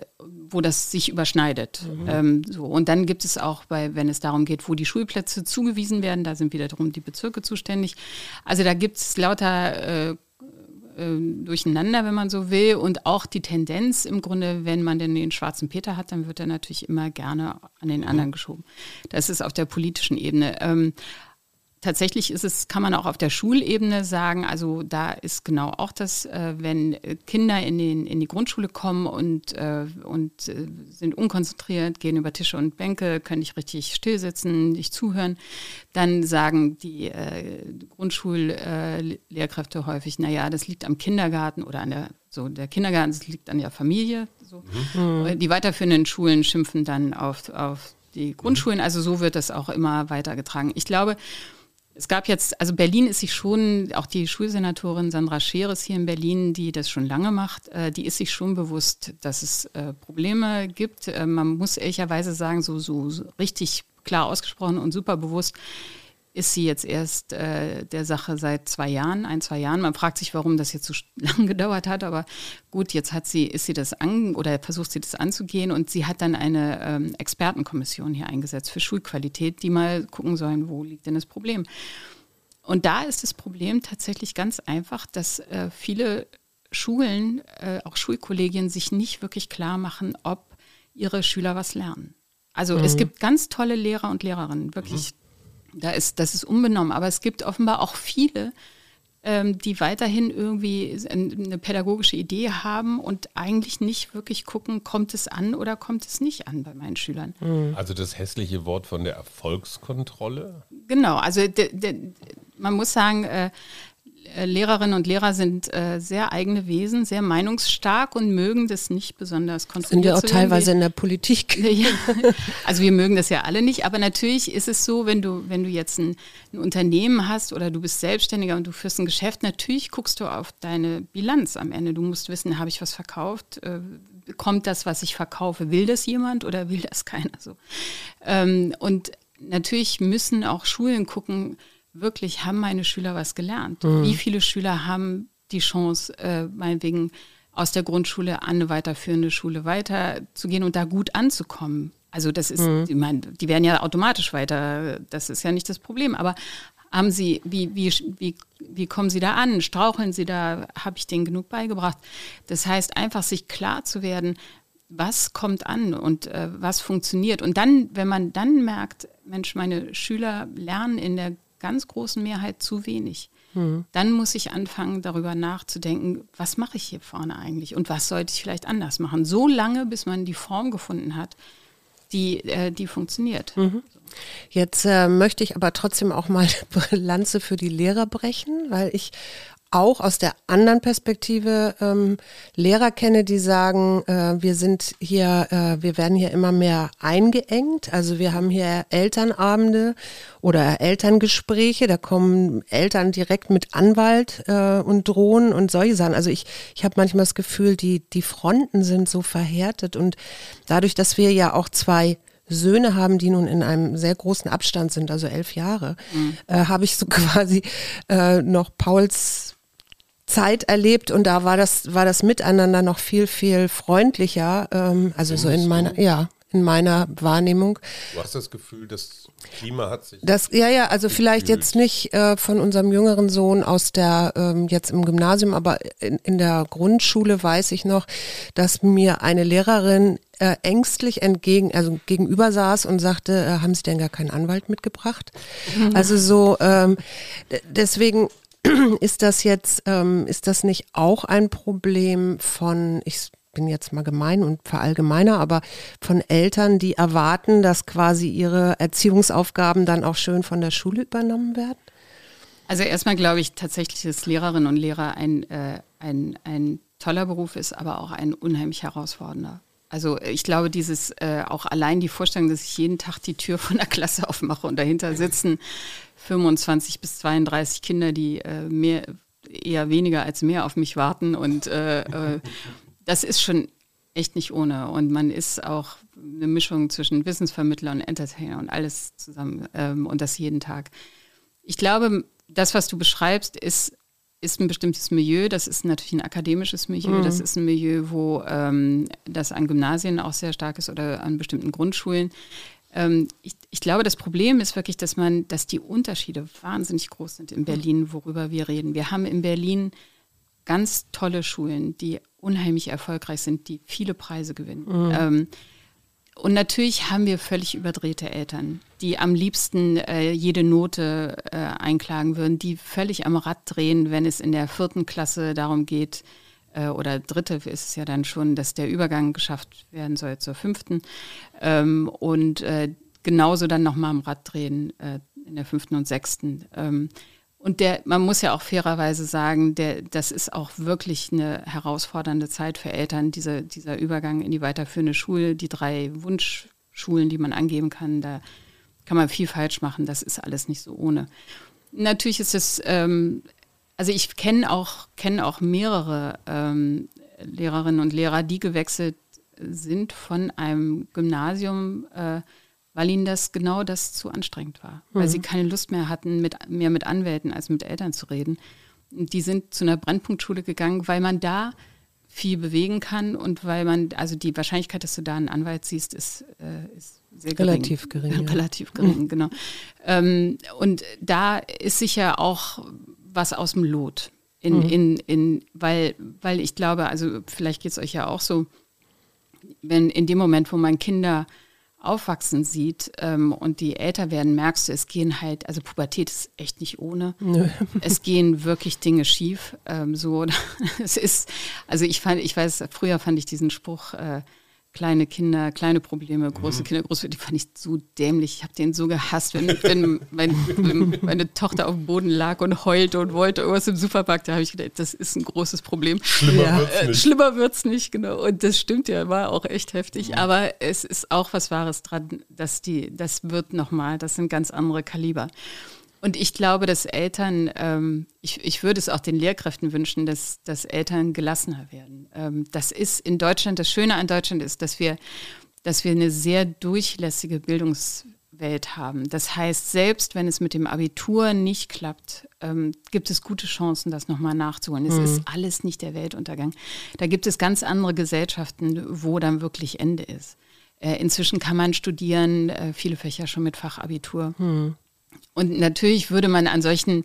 wo das sich überschneidet. Mhm. Ähm, so. Und dann gibt es auch, bei, wenn es darum geht, wo die Schulplätze zugewiesen werden, da sind wiederum die Bezirke zuständig. Also da gibt es lauter äh, äh, Durcheinander, wenn man so will. Und auch die Tendenz im Grunde, wenn man denn den schwarzen Peter hat, dann wird er natürlich immer gerne an den mhm. anderen geschoben. Das ist auf der politischen Ebene. Tatsächlich ist es, kann man auch auf der Schulebene sagen, also da ist genau auch das, äh, wenn Kinder in, den, in die Grundschule kommen und, äh, und äh, sind unkonzentriert, gehen über Tische und Bänke, können nicht richtig stillsitzen, nicht zuhören, dann sagen die äh, Grundschullehrkräfte häufig, naja, das liegt am Kindergarten oder an der, so der Kindergarten, das liegt an der Familie. So. Mhm. Die weiterführenden Schulen schimpfen dann auf, auf die Grundschulen, also so wird das auch immer weitergetragen. Ich glaube, es gab jetzt, also Berlin ist sich schon, auch die Schulsenatorin Sandra Scheres hier in Berlin, die das schon lange macht, äh, die ist sich schon bewusst, dass es äh, Probleme gibt. Äh, man muss ehrlicherweise sagen, so, so, so richtig klar ausgesprochen und super bewusst ist sie jetzt erst äh, der Sache seit zwei Jahren, ein, zwei Jahren. Man fragt sich, warum das jetzt so lange gedauert hat, aber gut, jetzt hat sie, ist sie das an oder versucht sie das anzugehen und sie hat dann eine ähm, Expertenkommission hier eingesetzt für Schulqualität, die mal gucken sollen, wo liegt denn das Problem. Und da ist das Problem tatsächlich ganz einfach, dass äh, viele Schulen, äh, auch Schulkollegien, sich nicht wirklich klar machen, ob ihre Schüler was lernen. Also mhm. es gibt ganz tolle Lehrer und Lehrerinnen, wirklich mhm. Da ist, das ist unbenommen. Aber es gibt offenbar auch viele, ähm, die weiterhin irgendwie eine pädagogische Idee haben und eigentlich nicht wirklich gucken, kommt es an oder kommt es nicht an bei meinen Schülern. Mhm. Also das hässliche Wort von der Erfolgskontrolle? Genau, also de, de, man muss sagen, äh, Lehrerinnen und Lehrer sind äh, sehr eigene Wesen, sehr meinungsstark und mögen das nicht besonders kontrolliert. Sind ja auch teilweise in der Politik. Ja, also wir mögen das ja alle nicht, aber natürlich ist es so, wenn du, wenn du jetzt ein, ein, Unternehmen hast oder du bist Selbstständiger und du führst ein Geschäft, natürlich guckst du auf deine Bilanz am Ende. Du musst wissen, habe ich was verkauft? Äh, kommt das, was ich verkaufe? Will das jemand oder will das keiner? So. Ähm, und natürlich müssen auch Schulen gucken, wirklich, haben meine Schüler was gelernt? Mhm. Wie viele Schüler haben die Chance, äh, meinetwegen aus der Grundschule an eine weiterführende Schule weiterzugehen und da gut anzukommen? Also das ist, mhm. ich meine, die werden ja automatisch weiter, das ist ja nicht das Problem, aber haben Sie, wie, wie, wie, wie kommen Sie da an? Straucheln Sie da? Habe ich denen genug beigebracht? Das heißt, einfach sich klar zu werden, was kommt an und äh, was funktioniert. Und dann, wenn man dann merkt, Mensch, meine Schüler lernen in der ganz großen Mehrheit zu wenig. Mhm. Dann muss ich anfangen, darüber nachzudenken, was mache ich hier vorne eigentlich und was sollte ich vielleicht anders machen. So lange, bis man die Form gefunden hat, die, äh, die funktioniert. Mhm. Jetzt äh, möchte ich aber trotzdem auch mal Lanze für die Lehrer brechen, weil ich auch aus der anderen Perspektive ähm, Lehrer kenne, die sagen, äh, wir sind hier, äh, wir werden hier immer mehr eingeengt. Also wir haben hier Elternabende oder Elterngespräche, da kommen Eltern direkt mit Anwalt äh, und drohen und solche Sachen. Also ich, ich habe manchmal das Gefühl, die, die Fronten sind so verhärtet und dadurch, dass wir ja auch zwei Söhne haben, die nun in einem sehr großen Abstand sind, also elf Jahre, mhm. äh, habe ich so quasi äh, noch Pauls Zeit erlebt und da war das, war das Miteinander noch viel, viel freundlicher. Ähm, also so in meiner, ja, in meiner Wahrnehmung. Du hast das Gefühl, das Klima hat sich. Das, ja, ja, also vielleicht jetzt nicht äh, von unserem jüngeren Sohn aus der, ähm, jetzt im Gymnasium, aber in, in der Grundschule weiß ich noch, dass mir eine Lehrerin äh, ängstlich entgegen, also gegenüber saß und sagte, äh, haben Sie denn gar keinen Anwalt mitgebracht? Mhm. Also so, ähm, deswegen ist das jetzt, ähm, ist das nicht auch ein Problem von, ich bin jetzt mal gemein und verallgemeiner, aber von Eltern, die erwarten, dass quasi ihre Erziehungsaufgaben dann auch schön von der Schule übernommen werden? Also erstmal glaube ich tatsächlich, dass Lehrerinnen und Lehrer ein, äh, ein, ein toller Beruf ist, aber auch ein unheimlich herausfordernder. Also ich glaube, dieses äh, auch allein die Vorstellung, dass ich jeden Tag die Tür von der Klasse aufmache und dahinter sitzen 25 bis 32 Kinder, die äh, mehr, eher weniger als mehr auf mich warten. Und äh, äh, das ist schon echt nicht ohne. Und man ist auch eine Mischung zwischen Wissensvermittler und Entertainer und alles zusammen ähm, und das jeden Tag. Ich glaube, das, was du beschreibst, ist, ist ein bestimmtes Milieu. Das ist natürlich ein akademisches Milieu. Mhm. Das ist ein Milieu, wo ähm, das an Gymnasien auch sehr stark ist oder an bestimmten Grundschulen. Ähm, ich, ich, glaube, das Problem ist wirklich, dass man, dass die Unterschiede wahnsinnig groß sind in Berlin, worüber wir reden. Wir haben in Berlin ganz tolle Schulen, die unheimlich erfolgreich sind, die viele Preise gewinnen. Mhm. Ähm, und natürlich haben wir völlig überdrehte Eltern, die am liebsten äh, jede Note äh, einklagen würden, die völlig am Rad drehen, wenn es in der vierten Klasse darum geht, äh, oder dritte ist es ja dann schon, dass der Übergang geschafft werden soll zur fünften. Ähm, und äh, genauso dann nochmal am Rad drehen äh, in der fünften und sechsten. Ähm, und der, man muss ja auch fairerweise sagen, der, das ist auch wirklich eine herausfordernde Zeit für Eltern, dieser, dieser Übergang in die weiterführende Schule, die drei Wunschschulen, die man angeben kann, da kann man viel falsch machen. Das ist alles nicht so ohne. Natürlich ist es ähm, also ich kenne auch, kenn auch mehrere ähm, Lehrerinnen und Lehrer, die gewechselt sind von einem Gymnasium, äh, weil ihnen das genau das zu anstrengend war. Mhm. Weil sie keine Lust mehr hatten, mit, mehr mit Anwälten als mit Eltern zu reden. Und die sind zu einer Brennpunktschule gegangen, weil man da viel bewegen kann und weil man, also die Wahrscheinlichkeit, dass du da einen Anwalt siehst, ist, äh, ist sehr gering. Relativ gering. Ja, relativ gering, genau. Ähm, und da ist sicher auch was aus dem Lot. In, mhm. in, in, weil, weil ich glaube, also vielleicht geht es euch ja auch so, wenn in dem Moment, wo man Kinder aufwachsen sieht ähm, und die älter werden, merkst du, es gehen halt, also Pubertät ist echt nicht ohne. Nö. Es gehen wirklich Dinge schief. Ähm, so, es ist, also ich fand, ich weiß, früher fand ich diesen Spruch, äh, kleine Kinder, kleine Probleme, große mhm. Kinder, große, die fand ich so dämlich. Ich habe den so gehasst, wenn, wenn, mein, wenn, meine Tochter auf dem Boden lag und heulte und wollte irgendwas im Supermarkt. Da habe ich gedacht, das ist ein großes Problem. Schlimmer ja. wird's nicht. Äh, schlimmer wird's nicht, genau. Und das stimmt ja, war auch echt heftig. Mhm. Aber es ist auch was Wahres dran, dass die, das wird nochmal, das sind ganz andere Kaliber. Und ich glaube, dass Eltern, ähm, ich, ich würde es auch den Lehrkräften wünschen, dass, dass Eltern gelassener werden. Ähm, das ist in Deutschland, das Schöne an Deutschland ist, dass wir, dass wir eine sehr durchlässige Bildungswelt haben. Das heißt, selbst wenn es mit dem Abitur nicht klappt, ähm, gibt es gute Chancen, das nochmal nachzuholen. Es mhm. ist alles nicht der Weltuntergang. Da gibt es ganz andere Gesellschaften, wo dann wirklich Ende ist. Äh, inzwischen kann man studieren, äh, viele Fächer schon mit Fachabitur. Mhm. Und natürlich würde man an solchen,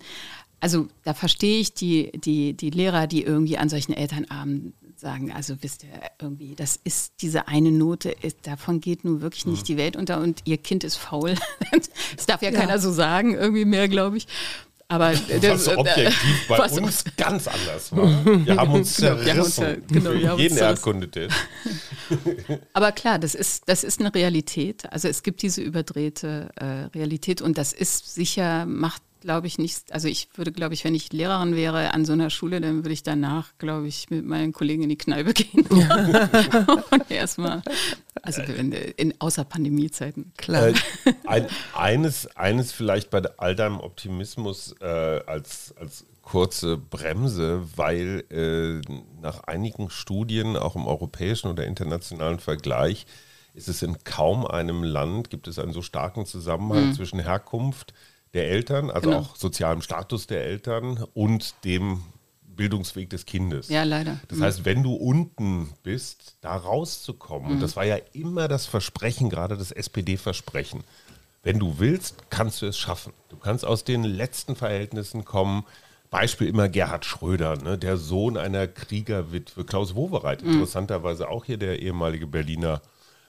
also da verstehe ich die, die, die Lehrer, die irgendwie an solchen Elternabenden sagen, also wisst ihr, irgendwie, das ist diese eine Note, ist, davon geht nun wirklich nicht mhm. die Welt unter und ihr Kind ist faul. das darf ja, ja. keiner so sagen, irgendwie mehr, glaube ich. Aber das, was objektiv bei uns ganz anders war. Wir haben uns genau, zerrissen. Genau, wir haben jeden Erdkundetest. Aber klar, das ist, das ist eine Realität. Also es gibt diese überdrehte äh, Realität und das ist sicher, macht glaube ich, nicht, also ich würde, glaube ich, wenn ich Lehrerin wäre an so einer Schule, dann würde ich danach, glaube ich, mit meinen Kollegen in die Kneipe gehen. und erstmal, also in, in außer Pandemiezeiten. Klar. Äh, ein, eines, eines vielleicht bei all deinem Optimismus äh, als, als kurze Bremse, weil äh, nach einigen Studien, auch im europäischen oder internationalen Vergleich, ist es in kaum einem Land, gibt es einen so starken Zusammenhang mhm. zwischen Herkunft, der Eltern, also genau. auch sozialem Status der Eltern und dem Bildungsweg des Kindes. Ja, leider. Das mhm. heißt, wenn du unten bist, da rauszukommen, mhm. und das war ja immer das Versprechen, gerade das SPD-Versprechen, wenn du willst, kannst du es schaffen. Du kannst aus den letzten Verhältnissen kommen. Beispiel immer Gerhard Schröder, ne, der Sohn einer Kriegerwitwe, Klaus Wowereit, mhm. interessanterweise auch hier der ehemalige Berliner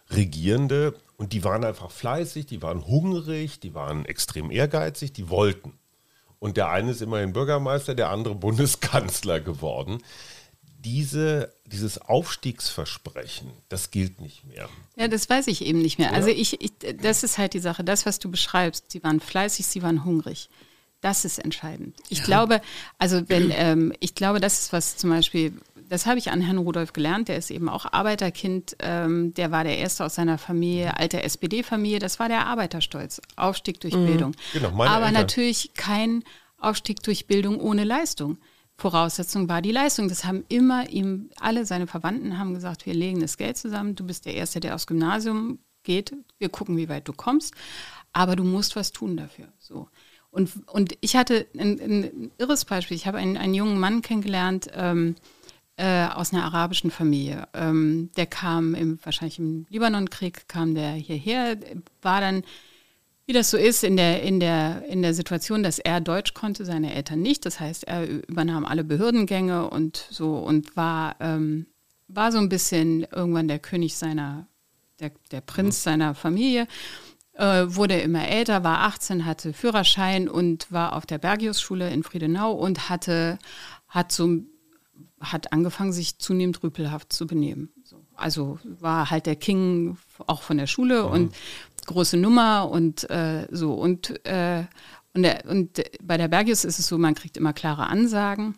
Regierende. Und die waren einfach fleißig, die waren hungrig, die waren extrem ehrgeizig, die wollten. Und der eine ist immerhin Bürgermeister, der andere Bundeskanzler geworden. Diese, dieses Aufstiegsversprechen, das gilt nicht mehr. Ja, das weiß ich eben nicht mehr. Ja. Also ich, ich, das ist halt die Sache, das, was du beschreibst, sie waren fleißig, sie waren hungrig. Das ist entscheidend. Ich ja. glaube, also wenn, ähm, ich glaube, das ist was zum Beispiel, das habe ich an Herrn Rudolf gelernt, der ist eben auch Arbeiterkind, ähm, der war der Erste aus seiner Familie, alte SPD-Familie, das war der Arbeiterstolz, Aufstieg durch mhm. Bildung. Genau, Aber Eltern. natürlich kein Aufstieg durch Bildung ohne Leistung. Voraussetzung war die Leistung. Das haben immer ihm, alle seine Verwandten haben gesagt, wir legen das Geld zusammen, du bist der Erste, der aufs Gymnasium geht, wir gucken, wie weit du kommst, aber du musst was tun dafür. So. Und, und ich hatte ein, ein irres Beispiel. Ich habe einen, einen jungen Mann kennengelernt, ähm, äh, aus einer arabischen Familie. Ähm, der kam im, wahrscheinlich im Libanonkrieg, kam der hierher, war dann, wie das so ist, in der, in, der, in der Situation, dass er Deutsch konnte, seine Eltern nicht. Das heißt, er übernahm alle Behördengänge und so und war, ähm, war so ein bisschen irgendwann der König seiner, der, der Prinz seiner Familie. Äh, wurde immer älter, war 18, hatte Führerschein und war auf der Bergius-Schule in Friedenau und hatte, hat so hat angefangen, sich zunehmend rüpelhaft zu benehmen. So. Also war halt der King auch von der Schule mhm. und große Nummer und äh, so. Und, äh, und, der, und bei der Bergius ist es so, man kriegt immer klare Ansagen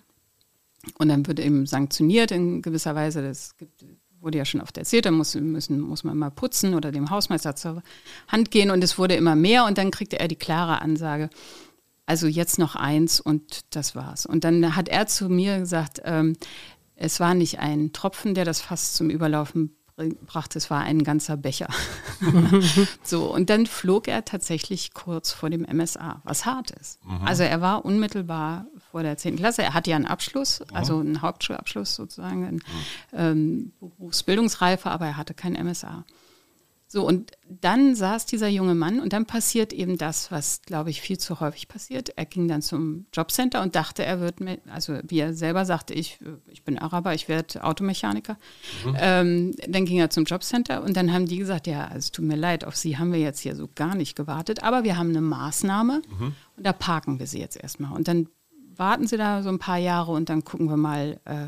und dann wird eben sanktioniert in gewisser Weise. Das gibt, wurde ja schon oft erzählt, da muss, müssen, muss man mal putzen oder dem Hausmeister zur Hand gehen und es wurde immer mehr und dann kriegte er die klare Ansage, also jetzt noch eins und das war's. Und dann hat er zu mir gesagt, ähm, es war nicht ein Tropfen, der das Fass zum Überlaufen brachte, es war ein ganzer Becher. so, und dann flog er tatsächlich kurz vor dem MSA, was hart ist. Mhm. Also er war unmittelbar vor der 10. Klasse. Er hatte ja einen Abschluss, also einen Hauptschulabschluss sozusagen, einen, mhm. ähm, Berufsbildungsreife, aber er hatte kein MSA. So, und dann saß dieser junge Mann und dann passiert eben das, was, glaube ich, viel zu häufig passiert. Er ging dann zum Jobcenter und dachte, er wird, mit, also wie er selber sagte, ich, ich bin Araber, ich werde Automechaniker. Mhm. Ähm, dann ging er zum Jobcenter und dann haben die gesagt, ja, es tut mir leid, auf Sie haben wir jetzt hier so gar nicht gewartet, aber wir haben eine Maßnahme mhm. und da parken wir Sie jetzt erstmal. Und dann warten Sie da so ein paar Jahre und dann gucken wir mal, äh,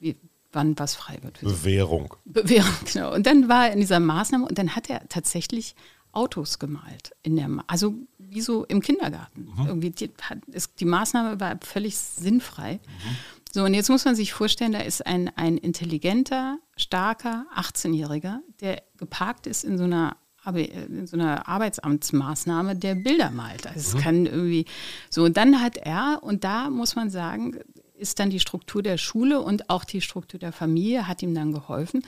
wie, wann was frei wird. Bewährung. Bewährung, genau. Und dann war er in dieser Maßnahme und dann hat er tatsächlich Autos gemalt. In der, also wie so im Kindergarten. Mhm. Irgendwie die, ist, die, Maßnahme war völlig sinnfrei. Mhm. So, und jetzt muss man sich vorstellen, da ist ein, ein intelligenter, starker 18-Jähriger, der geparkt ist in so einer in so einer Arbeitsamtsmaßnahme, der Bilder malt. Also es mhm. kann irgendwie so. Und dann hat er, und da muss man sagen, ist dann die Struktur der Schule und auch die Struktur der Familie hat ihm dann geholfen.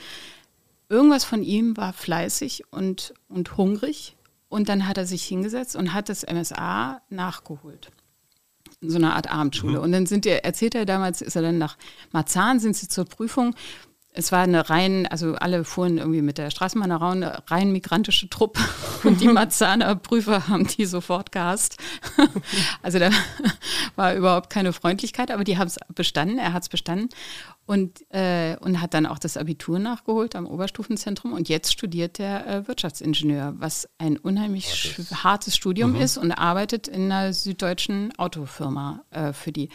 Irgendwas von ihm war fleißig und, und hungrig. Und dann hat er sich hingesetzt und hat das MSA nachgeholt. In so einer Art Abendschule. Mhm. Und dann sind er, erzählt er damals, ist er dann nach Marzahn, sind sie zur Prüfung es war eine rein, also alle fuhren irgendwie mit der Straßenbahn heran, eine rein migrantische Truppe und die Marzahner Prüfer haben die sofort gehasst. also da war überhaupt keine Freundlichkeit, aber die haben es bestanden, er hat es bestanden und, äh, und hat dann auch das Abitur nachgeholt am Oberstufenzentrum und jetzt studiert der äh, Wirtschaftsingenieur, was ein unheimlich hartes, hartes Studium mhm. ist und arbeitet in einer süddeutschen Autofirma äh, für die.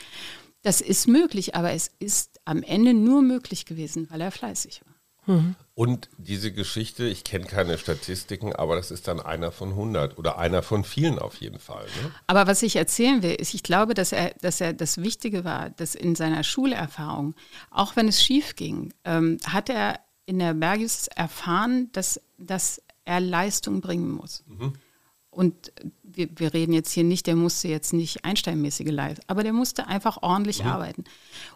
Das ist möglich, aber es ist am Ende nur möglich gewesen, weil er fleißig war. Mhm. Und diese Geschichte, ich kenne keine Statistiken, aber das ist dann einer von 100 oder einer von vielen auf jeden Fall. Ne? Aber was ich erzählen will, ist, ich glaube, dass er, dass er das Wichtige war, dass in seiner Schulerfahrung, auch wenn es schief ging, ähm, hat er in der Bergius erfahren, dass, dass er Leistung bringen muss. Mhm. Und wir, wir, reden jetzt hier nicht, der musste jetzt nicht Einsteinmäßige Leistung, aber der musste einfach ordentlich mhm. arbeiten.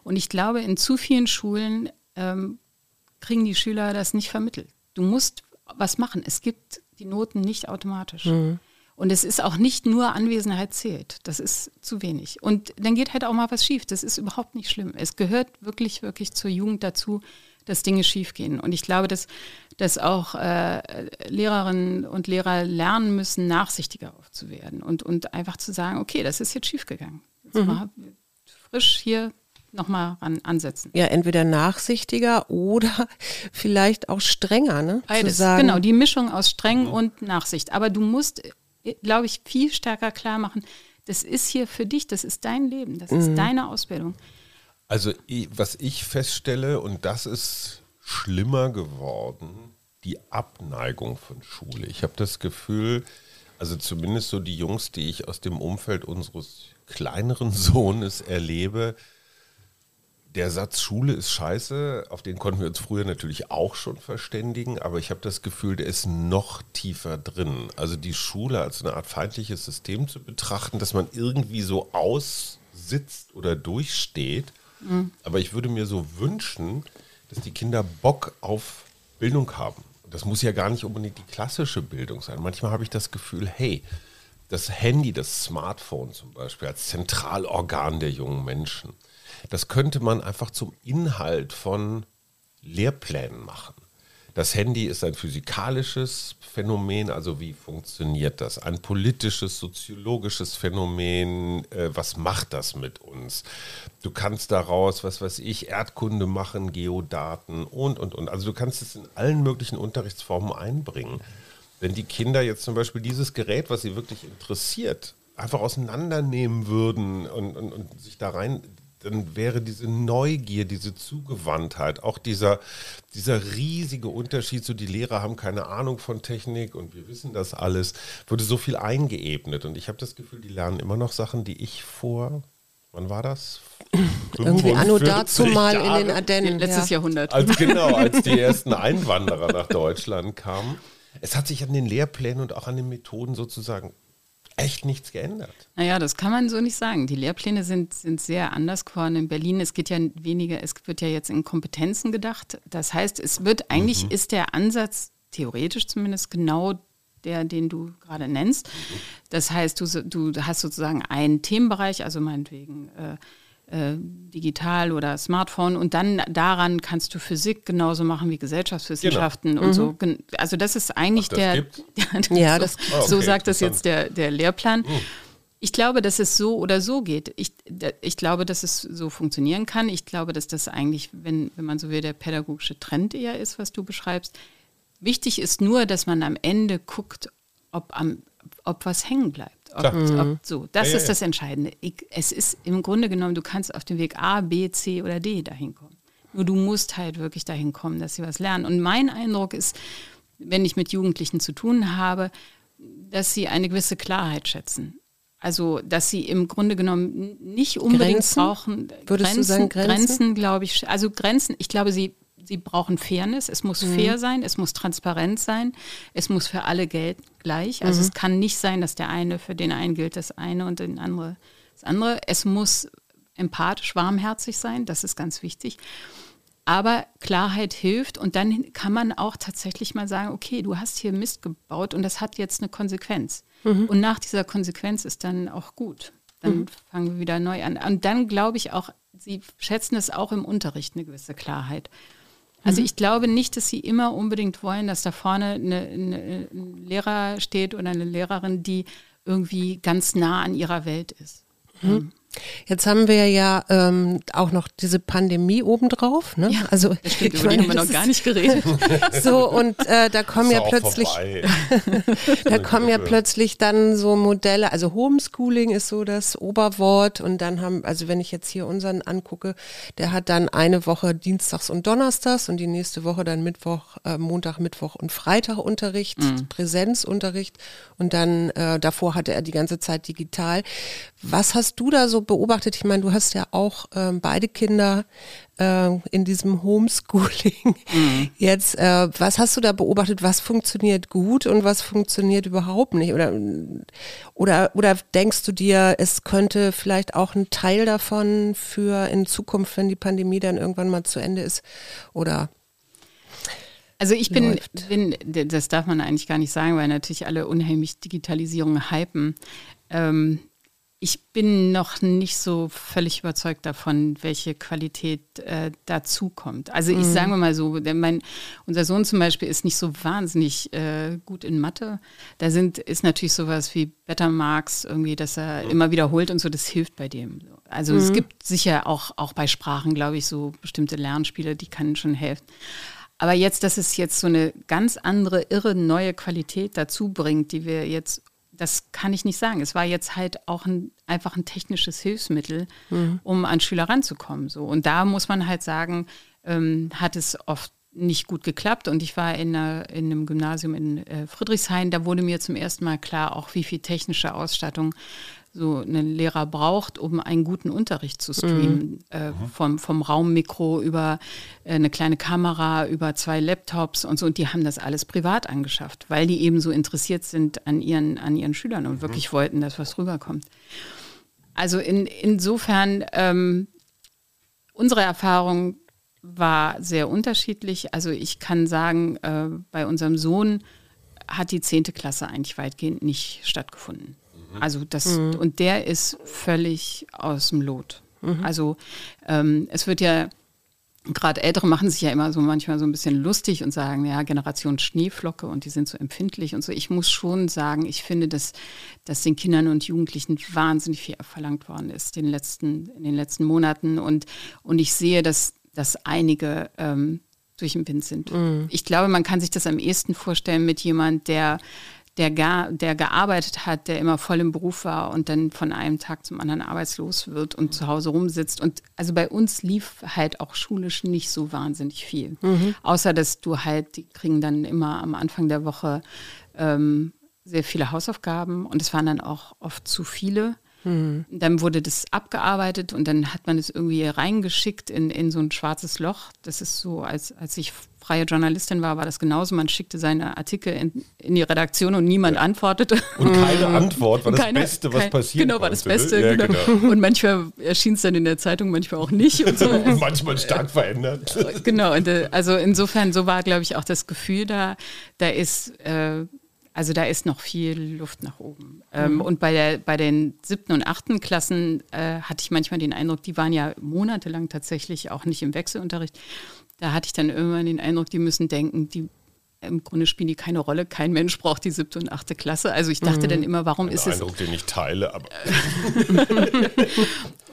Und ich glaube, in zu vielen Schulen ähm, kriegen die Schüler das nicht vermittelt. Du musst was machen. Es gibt die Noten nicht automatisch. Mhm. Und es ist auch nicht nur Anwesenheit zählt. Das ist zu wenig. Und dann geht halt auch mal was schief. Das ist überhaupt nicht schlimm. Es gehört wirklich, wirklich zur Jugend dazu, dass Dinge schiefgehen. Und ich glaube, dass, dass auch äh, Lehrerinnen und Lehrer lernen müssen, nachsichtiger aufzuwerden und, und einfach zu sagen, okay, das ist jetzt schiefgegangen. Jetzt mhm. mal frisch hier nochmal an, ansetzen. Ja, entweder nachsichtiger oder vielleicht auch strenger. Ne? Beides, genau, die Mischung aus streng mhm. und Nachsicht. Aber du musst, glaube ich, viel stärker klar machen, das ist hier für dich, das ist dein Leben, das ist mhm. deine Ausbildung. Also was ich feststelle, und das ist schlimmer geworden, die Abneigung von Schule. Ich habe das Gefühl, also zumindest so die Jungs, die ich aus dem Umfeld unseres kleineren Sohnes erlebe, der Satz Schule ist scheiße, auf den konnten wir uns früher natürlich auch schon verständigen, aber ich habe das Gefühl, der ist noch tiefer drin. Also die Schule als eine Art feindliches System zu betrachten, dass man irgendwie so aussitzt oder durchsteht aber ich würde mir so wünschen, dass die Kinder Bock auf Bildung haben. Das muss ja gar nicht unbedingt die klassische Bildung sein. Manchmal habe ich das Gefühl, hey, das Handy, das Smartphone zum Beispiel als Zentralorgan der jungen Menschen, das könnte man einfach zum Inhalt von Lehrplänen machen. Das Handy ist ein physikalisches Phänomen, also wie funktioniert das? Ein politisches, soziologisches Phänomen, äh, was macht das mit uns? Du kannst daraus, was weiß ich, Erdkunde machen, Geodaten und, und, und. Also du kannst es in allen möglichen Unterrichtsformen einbringen. Wenn die Kinder jetzt zum Beispiel dieses Gerät, was sie wirklich interessiert, einfach auseinandernehmen würden und, und, und sich da rein dann wäre diese Neugier, diese Zugewandtheit, auch dieser, dieser riesige Unterschied, so die Lehrer haben keine Ahnung von Technik und wir wissen das alles, würde so viel eingeebnet. Und ich habe das Gefühl, die lernen immer noch Sachen, die ich vor, wann war das? Irgendwie anno dazu mal Jahre, in den Ardennen. Letztes ja. Jahrhundert. Als, genau, als die ersten Einwanderer nach Deutschland kamen. Es hat sich an den Lehrplänen und auch an den Methoden sozusagen echt nichts geändert. Naja, das kann man so nicht sagen. Die Lehrpläne sind, sind sehr anders geworden in Berlin. Es geht ja weniger, es wird ja jetzt in Kompetenzen gedacht. Das heißt, es wird eigentlich, mhm. ist der Ansatz theoretisch zumindest genau der, den du gerade nennst. Das heißt, du, du hast sozusagen einen Themenbereich, also meinetwegen äh, äh, digital oder Smartphone und dann daran kannst du Physik genauso machen wie Gesellschaftswissenschaften genau. und so. Mhm. Also das ist eigentlich Ach, das der, ja, das, oh, okay, so sagt das jetzt der, der Lehrplan. Mhm. Ich glaube, dass es so oder so geht. Ich, ich glaube, dass es so funktionieren kann. Ich glaube, dass das eigentlich, wenn, wenn man so will, der pädagogische Trend eher ist, was du beschreibst. Wichtig ist nur, dass man am Ende guckt, ob, am, ob was hängen bleibt. Ob, ob, so, das ja, ist ja, das Entscheidende. Ich, es ist im Grunde genommen, du kannst auf dem Weg A, B, C oder D dahin kommen. Nur du musst halt wirklich dahin kommen, dass sie was lernen. Und mein Eindruck ist, wenn ich mit Jugendlichen zu tun habe, dass sie eine gewisse Klarheit schätzen. Also, dass sie im Grunde genommen nicht unbedingt Grenzen? brauchen. Würdest Grenzen, du sagen Grenzen? Grenzen, glaube ich. Also Grenzen, ich glaube, sie, sie brauchen Fairness. Es muss Mhm. fair sein, es muss transparent sein, es muss für alle gelten gleich. Also Mhm. es kann nicht sein, dass der eine für den einen gilt das eine und den andere das andere. Es muss empathisch, warmherzig sein, das ist ganz wichtig. Aber Klarheit hilft und dann kann man auch tatsächlich mal sagen, okay, du hast hier Mist gebaut und das hat jetzt eine Konsequenz. Und nach dieser Konsequenz ist dann auch gut. Dann fangen wir wieder neu an. Und dann glaube ich auch, sie schätzen es auch im Unterricht, eine gewisse Klarheit. Also ich glaube nicht, dass sie immer unbedingt wollen, dass da vorne eine, eine, ein Lehrer steht oder eine Lehrerin, die irgendwie ganz nah an ihrer Welt ist. Jetzt haben wir ja ähm, auch noch diese Pandemie obendrauf. Ne? Ja, also, Das stimmt, ich über die meine, haben wir noch gar nicht geredet. So, und äh, da kommen ja plötzlich, da kommen ja plötzlich dann so Modelle, also Homeschooling ist so das Oberwort und dann haben, also wenn ich jetzt hier unseren angucke, der hat dann eine Woche Dienstags und Donnerstags und die nächste Woche dann Mittwoch, äh, Montag, Mittwoch und Freitag Unterricht, Präsenzunterricht und dann äh, davor hatte er die ganze Zeit digital. Was hast du da so beobachtet? Ich meine, du hast ja auch ähm, beide Kinder äh, in diesem Homeschooling. Jetzt, äh, was hast du da beobachtet? Was funktioniert gut und was funktioniert überhaupt nicht? Oder, oder, oder denkst du dir, es könnte vielleicht auch ein Teil davon für in Zukunft, wenn die Pandemie dann irgendwann mal zu Ende ist? Oder Also ich bin, bin, das darf man eigentlich gar nicht sagen, weil natürlich alle unheimlich Digitalisierung hypen. Ähm, ich bin noch nicht so völlig überzeugt davon, welche Qualität äh, dazukommt. Also ich sage mal so, mein, unser Sohn zum Beispiel ist nicht so wahnsinnig äh, gut in Mathe. Da sind, ist natürlich sowas wie Bettermarks irgendwie, dass er immer wiederholt und so, das hilft bei dem. Also es gibt sicher auch, auch bei Sprachen, glaube ich, so bestimmte Lernspiele, die können schon helfen. Aber jetzt, dass es jetzt so eine ganz andere, irre neue Qualität dazu bringt, die wir jetzt, das kann ich nicht sagen. Es war jetzt halt auch ein, einfach ein technisches Hilfsmittel, um an Schüler ranzukommen. So. Und da muss man halt sagen, ähm, hat es oft nicht gut geklappt. Und ich war in, einer, in einem Gymnasium in äh, Friedrichshain, da wurde mir zum ersten Mal klar, auch wie viel technische Ausstattung so ein Lehrer braucht, um einen guten Unterricht zu streamen. Äh, vom, vom Raummikro über äh, eine kleine Kamera, über zwei Laptops und so. Und die haben das alles privat angeschafft, weil die eben so interessiert sind an ihren, an ihren Schülern und wirklich wollten, dass was rüberkommt. Also in, insofern, ähm, unsere Erfahrung war sehr unterschiedlich. Also ich kann sagen, äh, bei unserem Sohn hat die zehnte Klasse eigentlich weitgehend nicht stattgefunden. Also das, und der ist völlig aus dem Lot. Also ähm, es wird ja, gerade Ältere machen sich ja immer so manchmal so ein bisschen lustig und sagen, ja, Generation Schneeflocke und die sind so empfindlich und so. Ich muss schon sagen, ich finde, dass, dass den Kindern und Jugendlichen wahnsinnig viel verlangt worden ist den letzten, in den letzten Monaten. Und, und ich sehe, dass, dass einige ähm, durch den Wind sind. Ich glaube, man kann sich das am ehesten vorstellen mit jemand, der der, gar, der gearbeitet hat, der immer voll im Beruf war und dann von einem Tag zum anderen arbeitslos wird und zu Hause rumsitzt. Und also bei uns lief halt auch schulisch nicht so wahnsinnig viel. Außer dass du halt, die kriegen dann immer am Anfang der Woche ähm, sehr viele Hausaufgaben und es waren dann auch oft zu viele. Dann wurde das abgearbeitet und dann hat man es irgendwie reingeschickt in, in so ein schwarzes Loch. Das ist so, als, als ich freie Journalistin war, war das genauso. Man schickte seine Artikel in, in die Redaktion und niemand antwortete. Und keine Antwort war das Keine- Beste, was kein- passiert Genau, war das ne? Beste. Ja, genau. Und manchmal erschien es dann in der Zeitung, manchmal auch nicht. Und so. Und manchmal stark verändert. genau, und, äh, also insofern, so war, glaube ich, auch das Gefühl da, da ist, äh, also da ist noch viel Luft nach oben. Ähm, und bei, der, bei den siebten und achten Klassen äh, hatte ich manchmal den Eindruck, die waren ja monatelang tatsächlich auch nicht im Wechselunterricht. Da hatte ich dann irgendwann den Eindruck, die müssen denken, die im Grunde spielen die keine Rolle. Kein Mensch braucht die siebte und achte Klasse. Also ich dachte dann immer, warum Ein ist es Eindruck, den ich teile, aber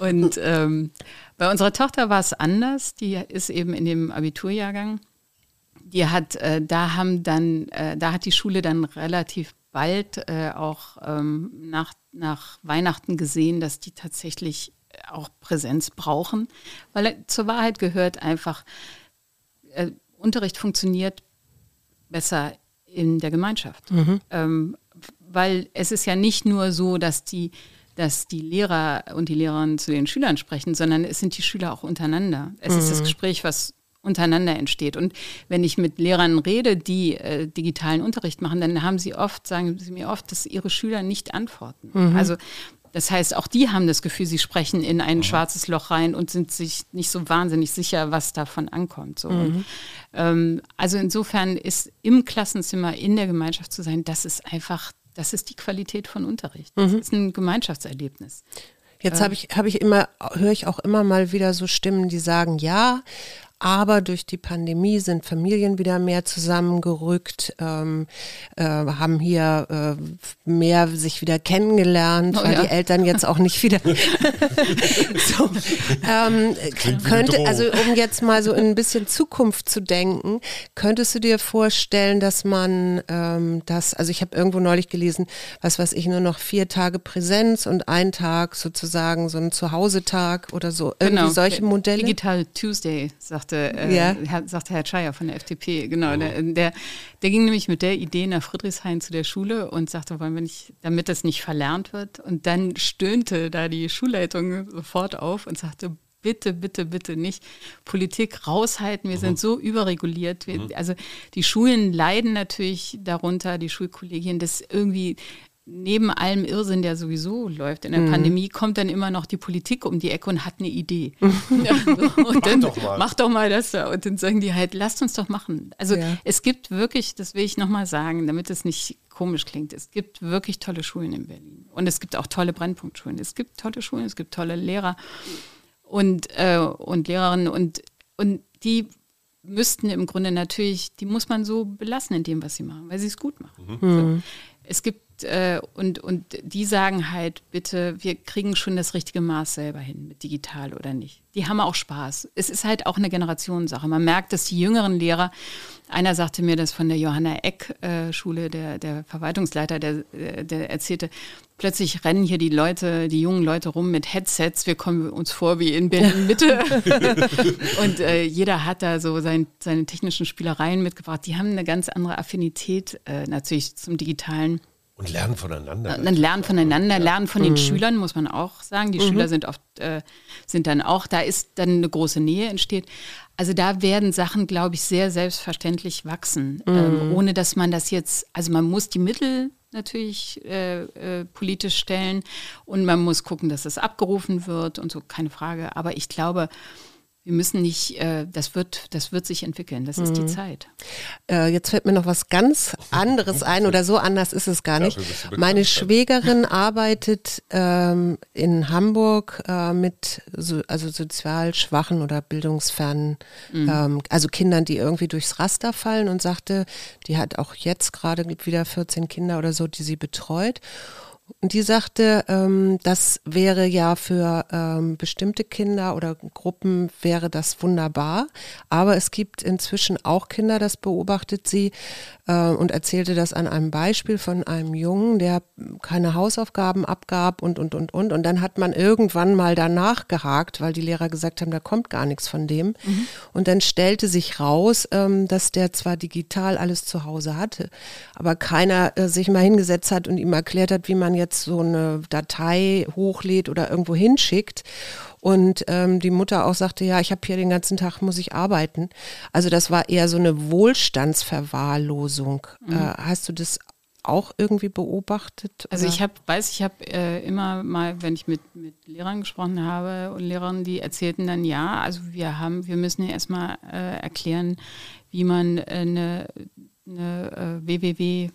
Und ähm, bei unserer Tochter war es anders. Die ist eben in dem Abiturjahrgang. Die hat, äh, da haben dann, äh, da hat die Schule dann relativ bald äh, auch ähm, nach, nach Weihnachten gesehen, dass die tatsächlich auch Präsenz brauchen, weil zur Wahrheit gehört einfach, äh, Unterricht funktioniert besser in der Gemeinschaft. Mhm. Ähm, weil es ist ja nicht nur so, dass die, dass die Lehrer und die Lehrerinnen zu den Schülern sprechen, sondern es sind die Schüler auch untereinander. Es mhm. ist das mhm. Gespräch, was untereinander entsteht. Und wenn ich mit Lehrern rede, die äh, digitalen Unterricht machen, dann haben sie oft, sagen sie mir oft, dass ihre Schüler nicht antworten. Mhm. Also das heißt, auch die haben das Gefühl, sie sprechen in ein mhm. schwarzes Loch rein und sind sich nicht so wahnsinnig sicher, was davon ankommt. So. Mhm. Ähm, also insofern ist im Klassenzimmer in der Gemeinschaft zu sein, das ist einfach, das ist die Qualität von Unterricht. Das mhm. ist ein Gemeinschaftserlebnis. Jetzt habe ich, habe ich immer, höre ich auch immer mal wieder so Stimmen, die sagen, ja, aber durch die Pandemie sind Familien wieder mehr zusammengerückt, ähm, äh, haben hier äh, mehr sich wieder kennengelernt, oh, weil ja. die Eltern jetzt auch nicht wieder so, ähm, könnte, also um jetzt mal so in ein bisschen Zukunft zu denken, könntest du dir vorstellen, dass man ähm, das, also ich habe irgendwo neulich gelesen, was weiß ich, nur noch vier Tage Präsenz und ein Tag sozusagen so ein Zuhause-Tag oder so, irgendwie genau. solche Modelle? Digital Tuesday, sagt sagte, äh, ja. Herr, sagte Herr Scheier von der FDP, genau. Oh. Der, der, der, ging nämlich mit der Idee nach Friedrichshain zu der Schule und sagte, wollen wir nicht, damit das nicht verlernt wird. Und dann stöhnte da die Schulleitung sofort auf und sagte, bitte, bitte, bitte nicht Politik raushalten. Wir mhm. sind so überreguliert. Wir, mhm. Also die Schulen leiden natürlich darunter, die Schulkollegien, dass irgendwie neben allem Irrsinn, der sowieso läuft in der mhm. Pandemie, kommt dann immer noch die Politik um die Ecke und hat eine Idee. ja, so. Und dann mach doch, mal. mach doch mal das da. Und dann sagen die halt, lasst uns doch machen. Also ja. es gibt wirklich, das will ich nochmal sagen, damit es nicht komisch klingt, es gibt wirklich tolle Schulen in Berlin. Und es gibt auch tolle Brennpunktschulen. Es gibt tolle Schulen, es gibt tolle Lehrer und, äh, und Lehrerinnen und, und die müssten im Grunde natürlich, die muss man so belassen in dem, was sie machen, weil sie es gut machen. Mhm. So. Es gibt äh, und, und die sagen halt, bitte, wir kriegen schon das richtige Maß selber hin, mit digital oder nicht. Die haben auch Spaß. Es ist halt auch eine Generationssache. Man merkt, dass die jüngeren Lehrer, einer sagte mir das von der Johanna Eck äh, Schule, der, der Verwaltungsleiter, der, äh, der erzählte, plötzlich rennen hier die Leute, die jungen Leute rum mit Headsets. Wir kommen uns vor wie in Berlin Mitte. und äh, jeder hat da so sein, seine technischen Spielereien mitgebracht. Die haben eine ganz andere Affinität äh, natürlich zum Digitalen. Und lernen voneinander. Dann lernen voneinander, lernen von den mhm. Schülern, muss man auch sagen. Die mhm. Schüler sind oft, äh, sind dann auch, da ist dann eine große Nähe entsteht. Also da werden Sachen, glaube ich, sehr selbstverständlich wachsen, ähm, mhm. ähm, ohne dass man das jetzt, also man muss die Mittel natürlich äh, äh, politisch stellen und man muss gucken, dass das abgerufen wird und so, keine Frage. Aber ich glaube, wir müssen nicht, äh, das, wird, das wird sich entwickeln, das ist mhm. die Zeit. Äh, jetzt fällt mir noch was ganz anderes ein oder so anders ist es gar nicht. Meine Schwägerin arbeitet ähm, in Hamburg äh, mit so, also sozial schwachen oder bildungsfernen, mhm. ähm, also Kindern, die irgendwie durchs Raster fallen und sagte, die hat auch jetzt gerade wieder 14 Kinder oder so, die sie betreut. Und die sagte, ähm, das wäre ja für ähm, bestimmte Kinder oder Gruppen wäre das wunderbar. Aber es gibt inzwischen auch Kinder, das beobachtet sie äh, und erzählte das an einem Beispiel von einem Jungen, der keine Hausaufgaben abgab und, und, und, und. Und dann hat man irgendwann mal danach gehakt, weil die Lehrer gesagt haben, da kommt gar nichts von dem. Mhm. Und dann stellte sich raus, ähm, dass der zwar digital alles zu Hause hatte, aber keiner äh, sich mal hingesetzt hat und ihm erklärt hat, wie man jetzt so eine Datei hochlädt oder irgendwo hinschickt. Und ähm, die Mutter auch sagte, ja, ich habe hier den ganzen Tag, muss ich arbeiten. Also das war eher so eine Wohlstandsverwahrlosung. Mhm. Äh, hast du das auch irgendwie beobachtet? Also ich habe, weiß, ich habe äh, immer mal, wenn ich mit, mit Lehrern gesprochen habe und Lehrern, die erzählten dann, ja, also wir haben, wir müssen ja erstmal äh, erklären, wie man eine, eine äh, www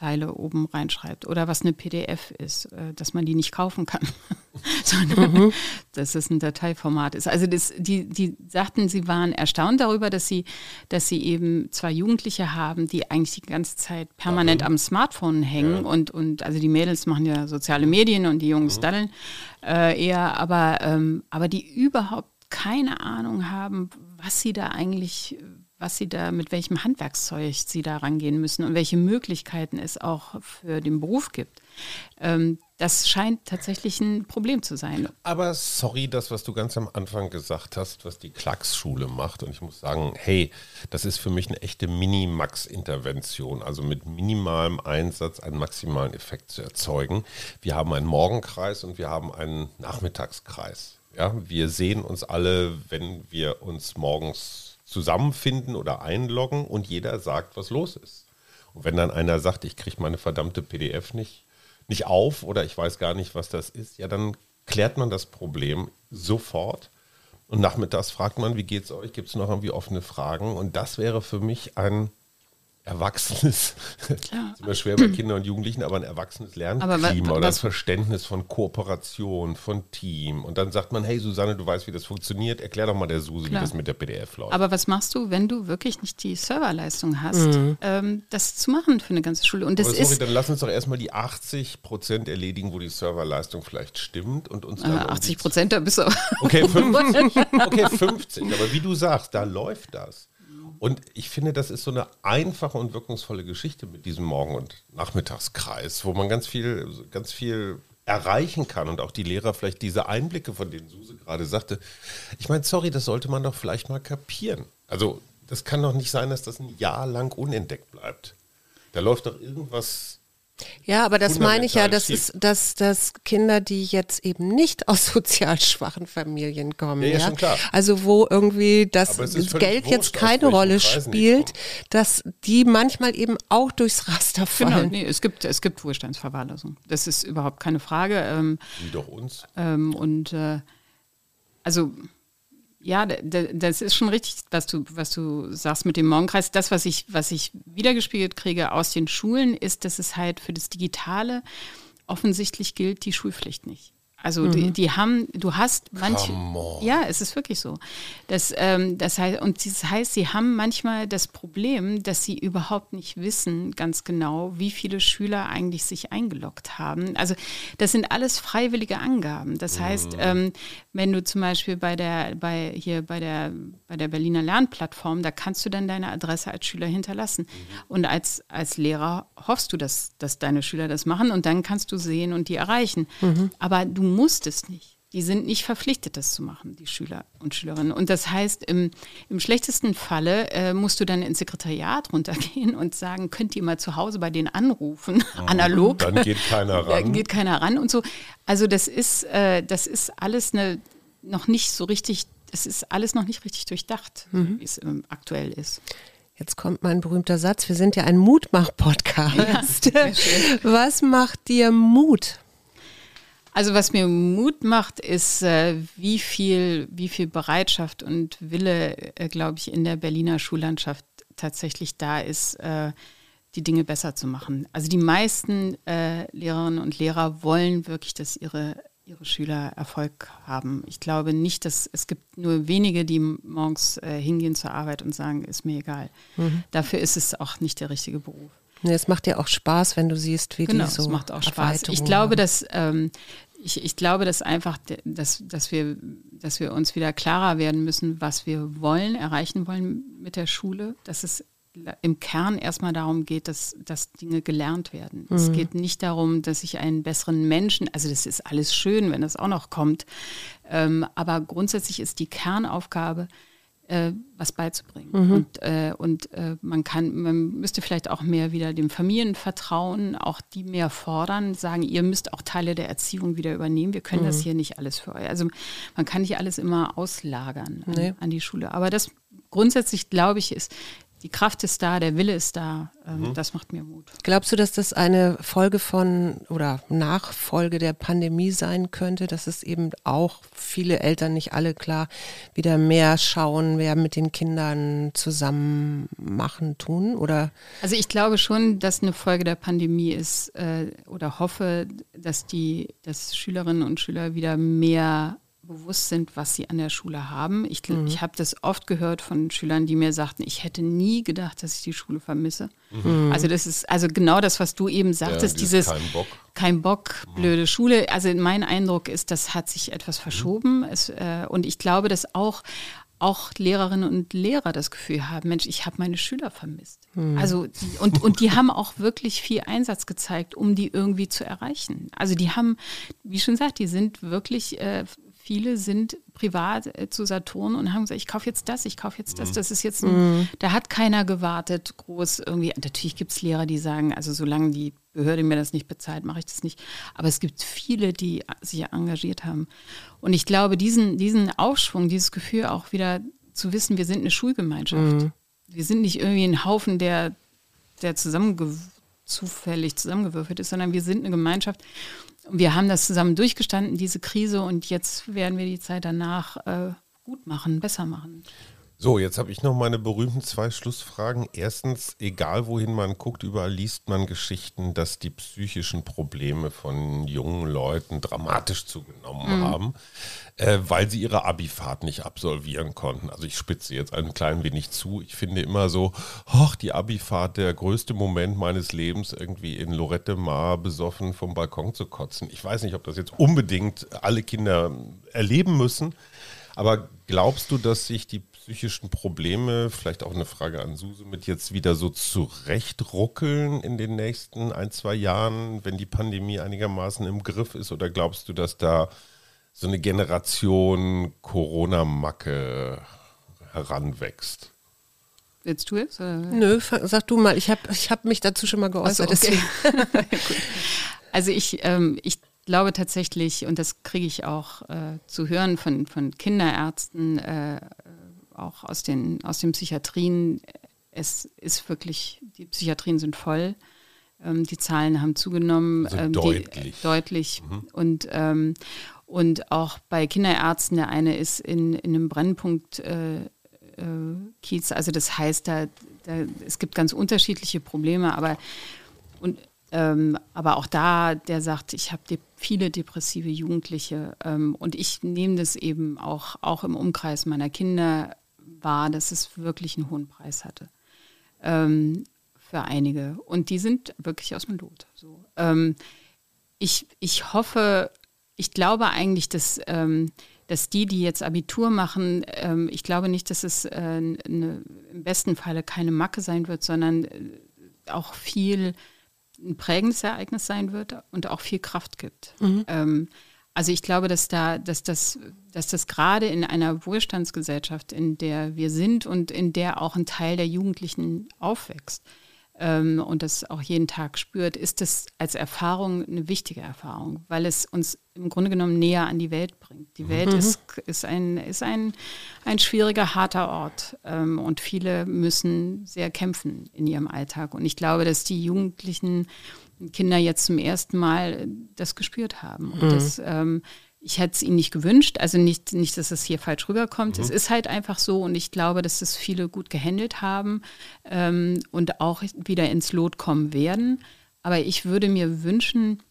Zeile oben reinschreibt oder was eine PDF ist, äh, dass man die nicht kaufen kann, sondern mhm. dass es ein Dateiformat ist. Also das, die, die sagten, sie waren erstaunt darüber, dass sie, dass sie eben zwei Jugendliche haben, die eigentlich die ganze Zeit permanent am Smartphone hängen ja. und, und also die Mädels machen ja soziale Medien und die Jungs mhm. daddeln äh, eher, aber, ähm, aber die überhaupt keine Ahnung haben, was sie da eigentlich was sie da, mit welchem Handwerkszeug sie da rangehen müssen und welche Möglichkeiten es auch für den Beruf gibt. Ähm, Das scheint tatsächlich ein Problem zu sein. Aber sorry, das, was du ganz am Anfang gesagt hast, was die Klacksschule macht. Und ich muss sagen, hey, das ist für mich eine echte Minimax-Intervention. Also mit minimalem Einsatz einen maximalen Effekt zu erzeugen. Wir haben einen Morgenkreis und wir haben einen Nachmittagskreis. Ja, wir sehen uns alle, wenn wir uns morgens zusammenfinden oder einloggen und jeder sagt, was los ist. Und wenn dann einer sagt, ich kriege meine verdammte PDF nicht, nicht auf oder ich weiß gar nicht, was das ist, ja, dann klärt man das Problem sofort. Und nachmittags fragt man, wie geht's euch? Gibt es noch irgendwie offene Fragen? Und das wäre für mich ein erwachsenes, ja. ist immer schwer bei Kindern und Jugendlichen, aber ein erwachsenes Lernklima oder das Verständnis von Kooperation, von Team. Und dann sagt man, hey Susanne, du weißt, wie das funktioniert, erklär doch mal der Suse, Klar. wie das mit der PDF läuft. Aber was machst du, wenn du wirklich nicht die Serverleistung hast, mhm. ähm, das zu machen für eine ganze Schule? Und das aber sorry, ist dann lass uns doch erstmal die 80 Prozent erledigen, wo die Serverleistung vielleicht stimmt und uns dann. Ah, 80 Prozent, da bist du. Okay 50, okay, 50. Aber wie du sagst, da läuft das. Und ich finde, das ist so eine einfache und wirkungsvolle Geschichte mit diesem Morgen- und Nachmittagskreis, wo man ganz viel, ganz viel erreichen kann und auch die Lehrer vielleicht diese Einblicke, von denen Suse gerade sagte. Ich meine, sorry, das sollte man doch vielleicht mal kapieren. Also, das kann doch nicht sein, dass das ein Jahr lang unentdeckt bleibt. Da läuft doch irgendwas ja, aber das meine ich ja, das ist, dass, dass Kinder, die jetzt eben nicht aus sozial schwachen Familien kommen, ja, ja, ja? also wo irgendwie das Geld jetzt keine Rolle spielt, dass die manchmal eben auch durchs Raster genau, fallen. Genau, nee, es gibt, es gibt Wohlstandsverwahrlosung. Das ist überhaupt keine Frage. Ähm, Wie doch uns. Ähm, und äh, also ja, das ist schon richtig, was du, was du sagst mit dem Morgenkreis. Das, was ich, was ich wiedergespiegelt kriege aus den Schulen, ist, dass es halt für das Digitale offensichtlich gilt die Schulpflicht nicht. Also mhm. die, die, haben, du hast manche, ja, es ist wirklich so. Das, ähm, das heißt, und das heißt, sie haben manchmal das Problem, dass sie überhaupt nicht wissen ganz genau, wie viele Schüler eigentlich sich eingeloggt haben. Also das sind alles freiwillige Angaben. Das mhm. heißt, ähm, wenn du zum Beispiel bei der, bei hier bei der, bei der Berliner Lernplattform, da kannst du dann deine Adresse als Schüler hinterlassen. Mhm. Und als, als Lehrer hoffst du, dass, dass deine Schüler das machen und dann kannst du sehen und die erreichen. Mhm. Aber du musst es nicht. Die sind nicht verpflichtet, das zu machen, die Schüler und Schülerinnen. Und das heißt, im, im schlechtesten Falle äh, musst du dann ins Sekretariat runtergehen und sagen, könnt ihr mal zu Hause bei denen anrufen, mhm. analog. Dann geht keiner ran. Dann geht keiner ran und so. Also das ist, äh, das ist alles eine, noch nicht so richtig, das ist alles noch nicht richtig durchdacht, mhm. wie es ähm, aktuell ist. Jetzt kommt mein berühmter Satz, wir sind ja ein Mutmach-Podcast. Ja, Was macht dir Mut? Also was mir Mut macht, ist, äh, wie, viel, wie viel Bereitschaft und Wille, äh, glaube ich, in der Berliner Schullandschaft tatsächlich da ist, äh, die Dinge besser zu machen. Also die meisten Lehrerinnen und Lehrer wollen wirklich, dass ihre, ihre Schüler Erfolg haben. Ich glaube nicht, dass es gibt nur wenige, die morgens hingehen zur Arbeit und sagen, ist mir egal. Mhm. Dafür ist es auch nicht der richtige Beruf. Nee, es macht ja auch Spaß, wenn du siehst, wie genau, die so. Es macht auch Spaß. Ich glaube, dass ähm, ich, ich glaube, dass einfach, dass, dass, wir, dass wir uns wieder klarer werden müssen, was wir wollen, erreichen wollen mit der Schule. Dass es im Kern erstmal darum geht, dass, dass Dinge gelernt werden. Mhm. Es geht nicht darum, dass ich einen besseren Menschen, also das ist alles schön, wenn das auch noch kommt, ähm, aber grundsätzlich ist die Kernaufgabe, äh, was beizubringen. Mhm. Und, äh, und äh, man kann, man müsste vielleicht auch mehr wieder dem Familien vertrauen, auch die mehr fordern, sagen, ihr müsst auch Teile der Erziehung wieder übernehmen. Wir können mhm. das hier nicht alles für euch. Also man kann nicht alles immer auslagern an, nee. an die Schule. Aber das grundsätzlich, glaube ich, ist, die Kraft ist da, der Wille ist da. Ähm, mhm. Das macht mir Mut. Glaubst du, dass das eine Folge von oder Nachfolge der Pandemie sein könnte, dass es eben auch viele Eltern, nicht alle klar, wieder mehr schauen, wer mit den Kindern zusammen machen, tun? Oder? Also ich glaube schon, dass eine Folge der Pandemie ist äh, oder hoffe, dass die, dass Schülerinnen und Schüler wieder mehr bewusst sind, was sie an der Schule haben. Ich, mhm. ich habe das oft gehört von Schülern, die mir sagten, ich hätte nie gedacht, dass ich die Schule vermisse. Mhm. Also das ist also genau das, was du eben sagtest, ja, dieses kein Bock, kein Bock mhm. blöde Schule. Also mein Eindruck ist, das hat sich etwas mhm. verschoben. Es, äh, und ich glaube, dass auch auch Lehrerinnen und Lehrer das Gefühl haben, Mensch, ich habe meine Schüler vermisst. Hm. Also die, und, und die haben auch wirklich viel Einsatz gezeigt, um die irgendwie zu erreichen. Also die haben, wie schon gesagt, die sind wirklich, äh, viele sind privat äh, zu Saturn und haben gesagt, ich kaufe jetzt das, ich kaufe jetzt das. Mhm. Das ist jetzt, ein, mhm. da hat keiner gewartet, groß irgendwie. Natürlich gibt es Lehrer, die sagen, also solange die Behörde mir das nicht bezahlt, mache ich das nicht. Aber es gibt viele, die sich engagiert haben. Und ich glaube, diesen, diesen Aufschwung, dieses Gefühl auch wieder zu wissen, wir sind eine Schulgemeinschaft. Mhm. Wir sind nicht irgendwie ein Haufen, der, der zusammenge zufällig zusammengewürfelt ist, sondern wir sind eine Gemeinschaft. Wir haben das zusammen durchgestanden, diese Krise, und jetzt werden wir die Zeit danach äh, gut machen, besser machen. So, jetzt habe ich noch meine berühmten zwei Schlussfragen. Erstens, egal wohin man guckt, überall liest man Geschichten, dass die psychischen Probleme von jungen Leuten dramatisch zugenommen mhm. haben, äh, weil sie ihre Abifahrt nicht absolvieren konnten. Also ich spitze jetzt ein klein wenig zu. Ich finde immer so, ach, die Abifahrt, der größte Moment meines Lebens, irgendwie in Lorette Mar besoffen vom Balkon zu kotzen. Ich weiß nicht, ob das jetzt unbedingt alle Kinder erleben müssen. Aber glaubst du, dass sich die psychischen Probleme, vielleicht auch eine Frage an Suse, mit jetzt wieder so zurechtruckeln in den nächsten ein, zwei Jahren, wenn die Pandemie einigermaßen im Griff ist? Oder glaubst du, dass da so eine Generation Corona-Macke heranwächst? Willst du jetzt? Nö, sag du mal. Ich habe ich hab mich dazu schon mal geäußert. So, okay. also ich, ähm, ich glaube tatsächlich, und das kriege ich auch äh, zu hören von, von Kinderärzten, äh, auch aus den, aus den Psychiatrien. Es ist wirklich, die Psychiatrien sind voll. Ähm, die Zahlen haben zugenommen. Also ähm, deutlich. Die, deutlich. Mhm. Und, ähm, und auch bei Kinderärzten, der eine ist in, in einem Brennpunkt äh, äh, Kiez. Also das heißt, da, da, es gibt ganz unterschiedliche Probleme, aber und ähm, aber auch da, der sagt, ich habe de viele depressive Jugendliche ähm, und ich nehme das eben auch, auch im Umkreis meiner Kinder war, dass es wirklich einen hohen Preis hatte. Ähm, für einige. Und die sind wirklich aus dem Lot. So. Ähm, ich, ich hoffe, ich glaube eigentlich, dass, ähm, dass die, die jetzt Abitur machen, ähm, ich glaube nicht, dass es äh, eine, im besten Falle keine Macke sein wird, sondern äh, auch viel ein prägendes Ereignis sein wird und auch viel Kraft gibt. Mhm. Ähm, also ich glaube, dass da, dass das, dass das gerade in einer Wohlstandsgesellschaft, in der wir sind und in der auch ein Teil der Jugendlichen aufwächst ähm, und das auch jeden Tag spürt, ist das als Erfahrung eine wichtige Erfahrung, weil es uns im Grunde genommen näher an die Welt bringt. Die Welt mhm. ist, ist, ein, ist ein, ein schwieriger, harter Ort ähm, und viele müssen sehr kämpfen in ihrem Alltag. Und ich glaube, dass die Jugendlichen Kinder jetzt zum ersten Mal das gespürt haben. Und mhm. das, ähm, ich hätte es ihnen nicht gewünscht, also nicht, nicht, dass es hier falsch rüberkommt. Mhm. Es ist halt einfach so und ich glaube, dass das viele gut gehandelt haben ähm, und auch wieder ins Lot kommen werden. Aber ich würde mir wünschen,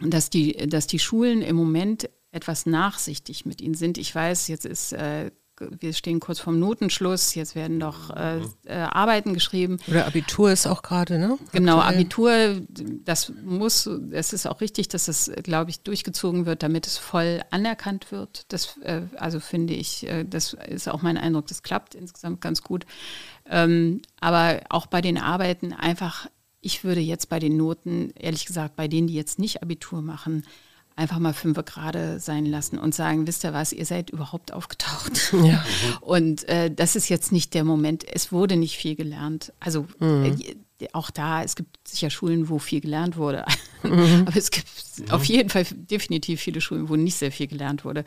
dass die, dass die Schulen im Moment etwas nachsichtig mit ihnen sind. Ich weiß, jetzt ist äh, wir stehen kurz vorm Notenschluss, jetzt werden doch äh, äh, Arbeiten geschrieben. Oder Abitur ist auch gerade, ne? Genau, Abitur, das muss, es ist auch richtig, dass es, glaube ich, durchgezogen wird, damit es voll anerkannt wird. Das, äh, also finde ich, äh, das ist auch mein Eindruck, das klappt insgesamt ganz gut. Ähm, aber auch bei den Arbeiten einfach, ich würde jetzt bei den Noten, ehrlich gesagt, bei denen, die jetzt nicht Abitur machen, einfach mal fünf gerade sein lassen und sagen, wisst ihr was, ihr seid überhaupt aufgetaucht. Ja. Und äh, das ist jetzt nicht der Moment. Es wurde nicht viel gelernt. Also mhm. äh, auch da, es gibt sicher Schulen, wo viel gelernt wurde. Mhm. Aber es gibt mhm. auf jeden Fall definitiv viele Schulen, wo nicht sehr viel gelernt wurde.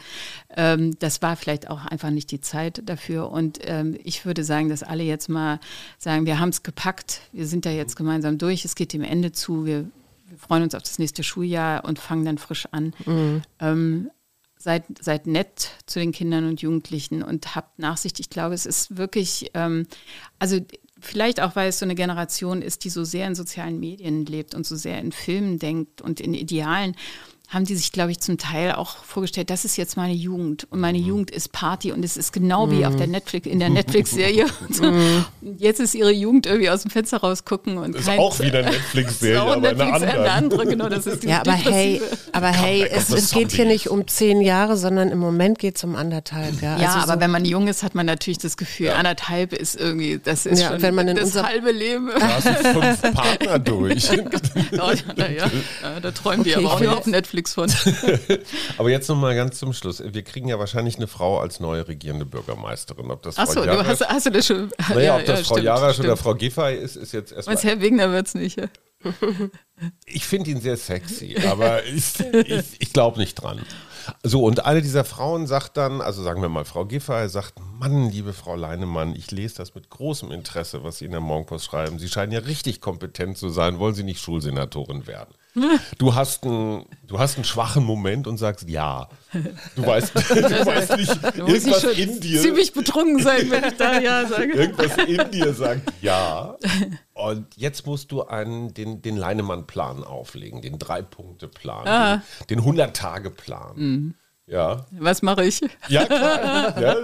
Ähm, das war vielleicht auch einfach nicht die Zeit dafür. Und ähm, ich würde sagen, dass alle jetzt mal sagen, wir haben es gepackt, wir sind da jetzt gemeinsam durch, es geht dem Ende zu, wir wir freuen uns auf das nächste Schuljahr und fangen dann frisch an. Mhm. Ähm, seid, seid nett zu den Kindern und Jugendlichen und habt Nachsicht. Ich glaube, es ist wirklich, ähm, also vielleicht auch, weil es so eine Generation ist, die so sehr in sozialen Medien lebt und so sehr in Filmen denkt und in Idealen. Haben die sich, glaube ich, zum Teil auch vorgestellt, das ist jetzt meine Jugend und meine mhm. Jugend ist Party und es ist genau wie auf der mhm. Netflix, in der Netflix-Serie. Mhm. Jetzt ist ihre Jugend irgendwie aus dem Fenster rausgucken und das ist auch wieder Netflix-Serie, aber Netflix, eine andere. Eine andere. Genau, das ist die, ja, aber hey, aber hey, es, es geht hier nicht um zehn Jahre, sondern im Moment geht es um anderthalb. Ja, ja also aber so wenn man jung ist, hat man natürlich das Gefühl, ja. anderthalb ist irgendwie, das ist ja, schon wenn man in das halbe Leben. Da sind fünf Partner durch. oh, ja, ja, da träumen okay, die aber auch nur auf Netflix nichts von. Aber jetzt nochmal ganz zum Schluss. Wir kriegen ja wahrscheinlich eine Frau als neue regierende Bürgermeisterin. Ob das Achso, du hast, hast, du das schon. Naja, ja, ob das ja, Frau stimmt, Jarasch stimmt. oder Frau Giffey ist, ist jetzt erstmal. Meinst Herr Wegner wird es nicht, ja? Ich finde ihn sehr sexy, aber ich, ich, ich glaube nicht dran. So, und eine dieser Frauen sagt dann, also sagen wir mal, Frau Giffey sagt, Mann, liebe Frau Leinemann, ich lese das mit großem Interesse, was Sie in der Morgenpost schreiben. Sie scheinen ja richtig kompetent zu sein. Wollen Sie nicht Schulsenatorin werden? Du hast, einen, du hast einen schwachen Moment und sagst ja. Du weißt, du weißt nicht, irgendwas in dir. Ziemlich betrunken sein, wenn ich da ja sage. Irgendwas in dir sagt ja. Und jetzt musst du einen, den, den Leinemann-Plan auflegen, den Drei-Punkte-Plan, ah. den 100-Tage-Plan. Mhm. Ja. Was mache ich? Ja, klar. ja.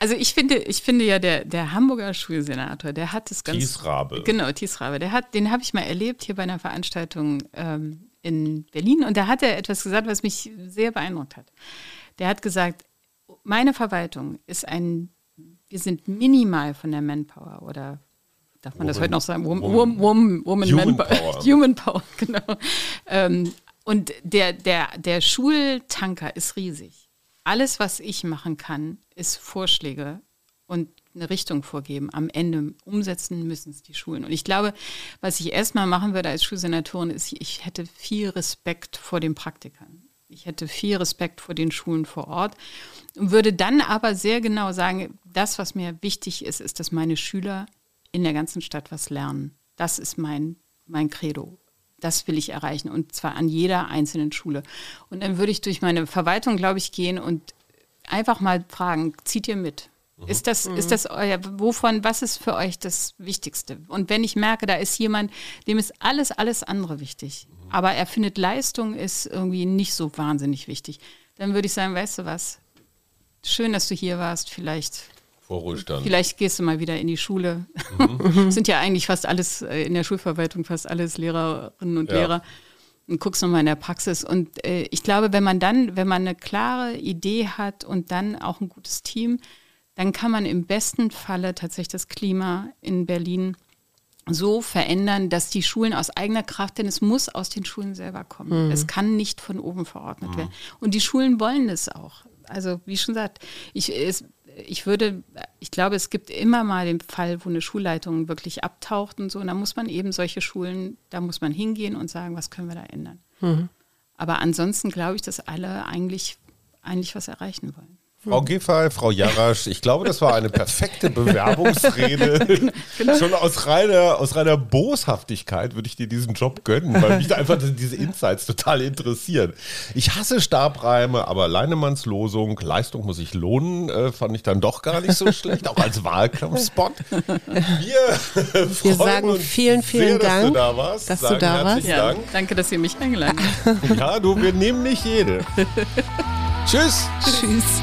Also ich finde, ich finde ja, der, der Hamburger Schulsenator, der hat das ganz. Thiesrabe. Genau, Thiesrabe. Der hat, den habe ich mal erlebt hier bei einer Veranstaltung ähm, in Berlin und da hat er etwas gesagt, was mich sehr beeindruckt hat. Der hat gesagt, meine Verwaltung ist ein, wir sind minimal von der Manpower oder darf man Woman, das heute noch sagen? Woman, Woman, Woman, Woman Human Manpower. Power. Human Power, genau. Ähm, und der, der, der Schultanker ist riesig. Alles, was ich machen kann, ist Vorschläge und eine Richtung vorgeben. Am Ende umsetzen müssen es die Schulen. Und ich glaube, was ich erstmal machen würde als Schulsenatorin, ist, ich hätte viel Respekt vor den Praktikern. Ich hätte viel Respekt vor den Schulen vor Ort und würde dann aber sehr genau sagen, das, was mir wichtig ist, ist, dass meine Schüler in der ganzen Stadt was lernen. Das ist mein, mein Credo das will ich erreichen und zwar an jeder einzelnen Schule. Und dann würde ich durch meine Verwaltung, glaube ich, gehen und einfach mal fragen, zieht ihr mit? Mhm. Ist das, mhm. ist das euer, wovon, was ist für euch das Wichtigste? Und wenn ich merke, da ist jemand, dem ist alles, alles andere wichtig, mhm. aber er findet Leistung ist irgendwie nicht so wahnsinnig wichtig, dann würde ich sagen, weißt du was? Schön, dass du hier warst. Vielleicht Vorruhestand. Vielleicht gehst du mal wieder in die Schule. Mhm. sind ja eigentlich fast alles äh, in der Schulverwaltung, fast alles Lehrerinnen und ja. Lehrer. Und guckst nochmal in der Praxis. Und äh, ich glaube, wenn man dann, wenn man eine klare Idee hat und dann auch ein gutes Team, dann kann man im besten Falle tatsächlich das Klima in Berlin so verändern, dass die Schulen aus eigener Kraft, denn es muss aus den Schulen selber kommen. Mhm. Es kann nicht von oben verordnet mhm. werden. Und die Schulen wollen es auch. Also wie schon gesagt, ich, es, ich würde, ich glaube, es gibt immer mal den Fall, wo eine Schulleitung wirklich abtaucht und so. Und da muss man eben solche Schulen, da muss man hingehen und sagen, was können wir da ändern. Mhm. Aber ansonsten glaube ich, dass alle eigentlich, eigentlich was erreichen wollen. Frau Giffey, Frau Jarasch, ich glaube, das war eine perfekte Bewerbungsrede. genau. Schon aus reiner, aus reiner Boshaftigkeit würde ich dir diesen Job gönnen, weil mich einfach diese Insights total interessieren. Ich hasse Stabreime, aber Leinemanns Losung, Leistung muss sich lohnen, äh, fand ich dann doch gar nicht so schlecht, auch als Wahlkampfspot. Wir, Wir sagen vielen, vielen sehr, Dank, dass du da warst. Dass du da warst. Ja, danke, dass ihr mich eingeladen habt. ja, du, wir nehmen nicht jede. Tschüss. Tschüss.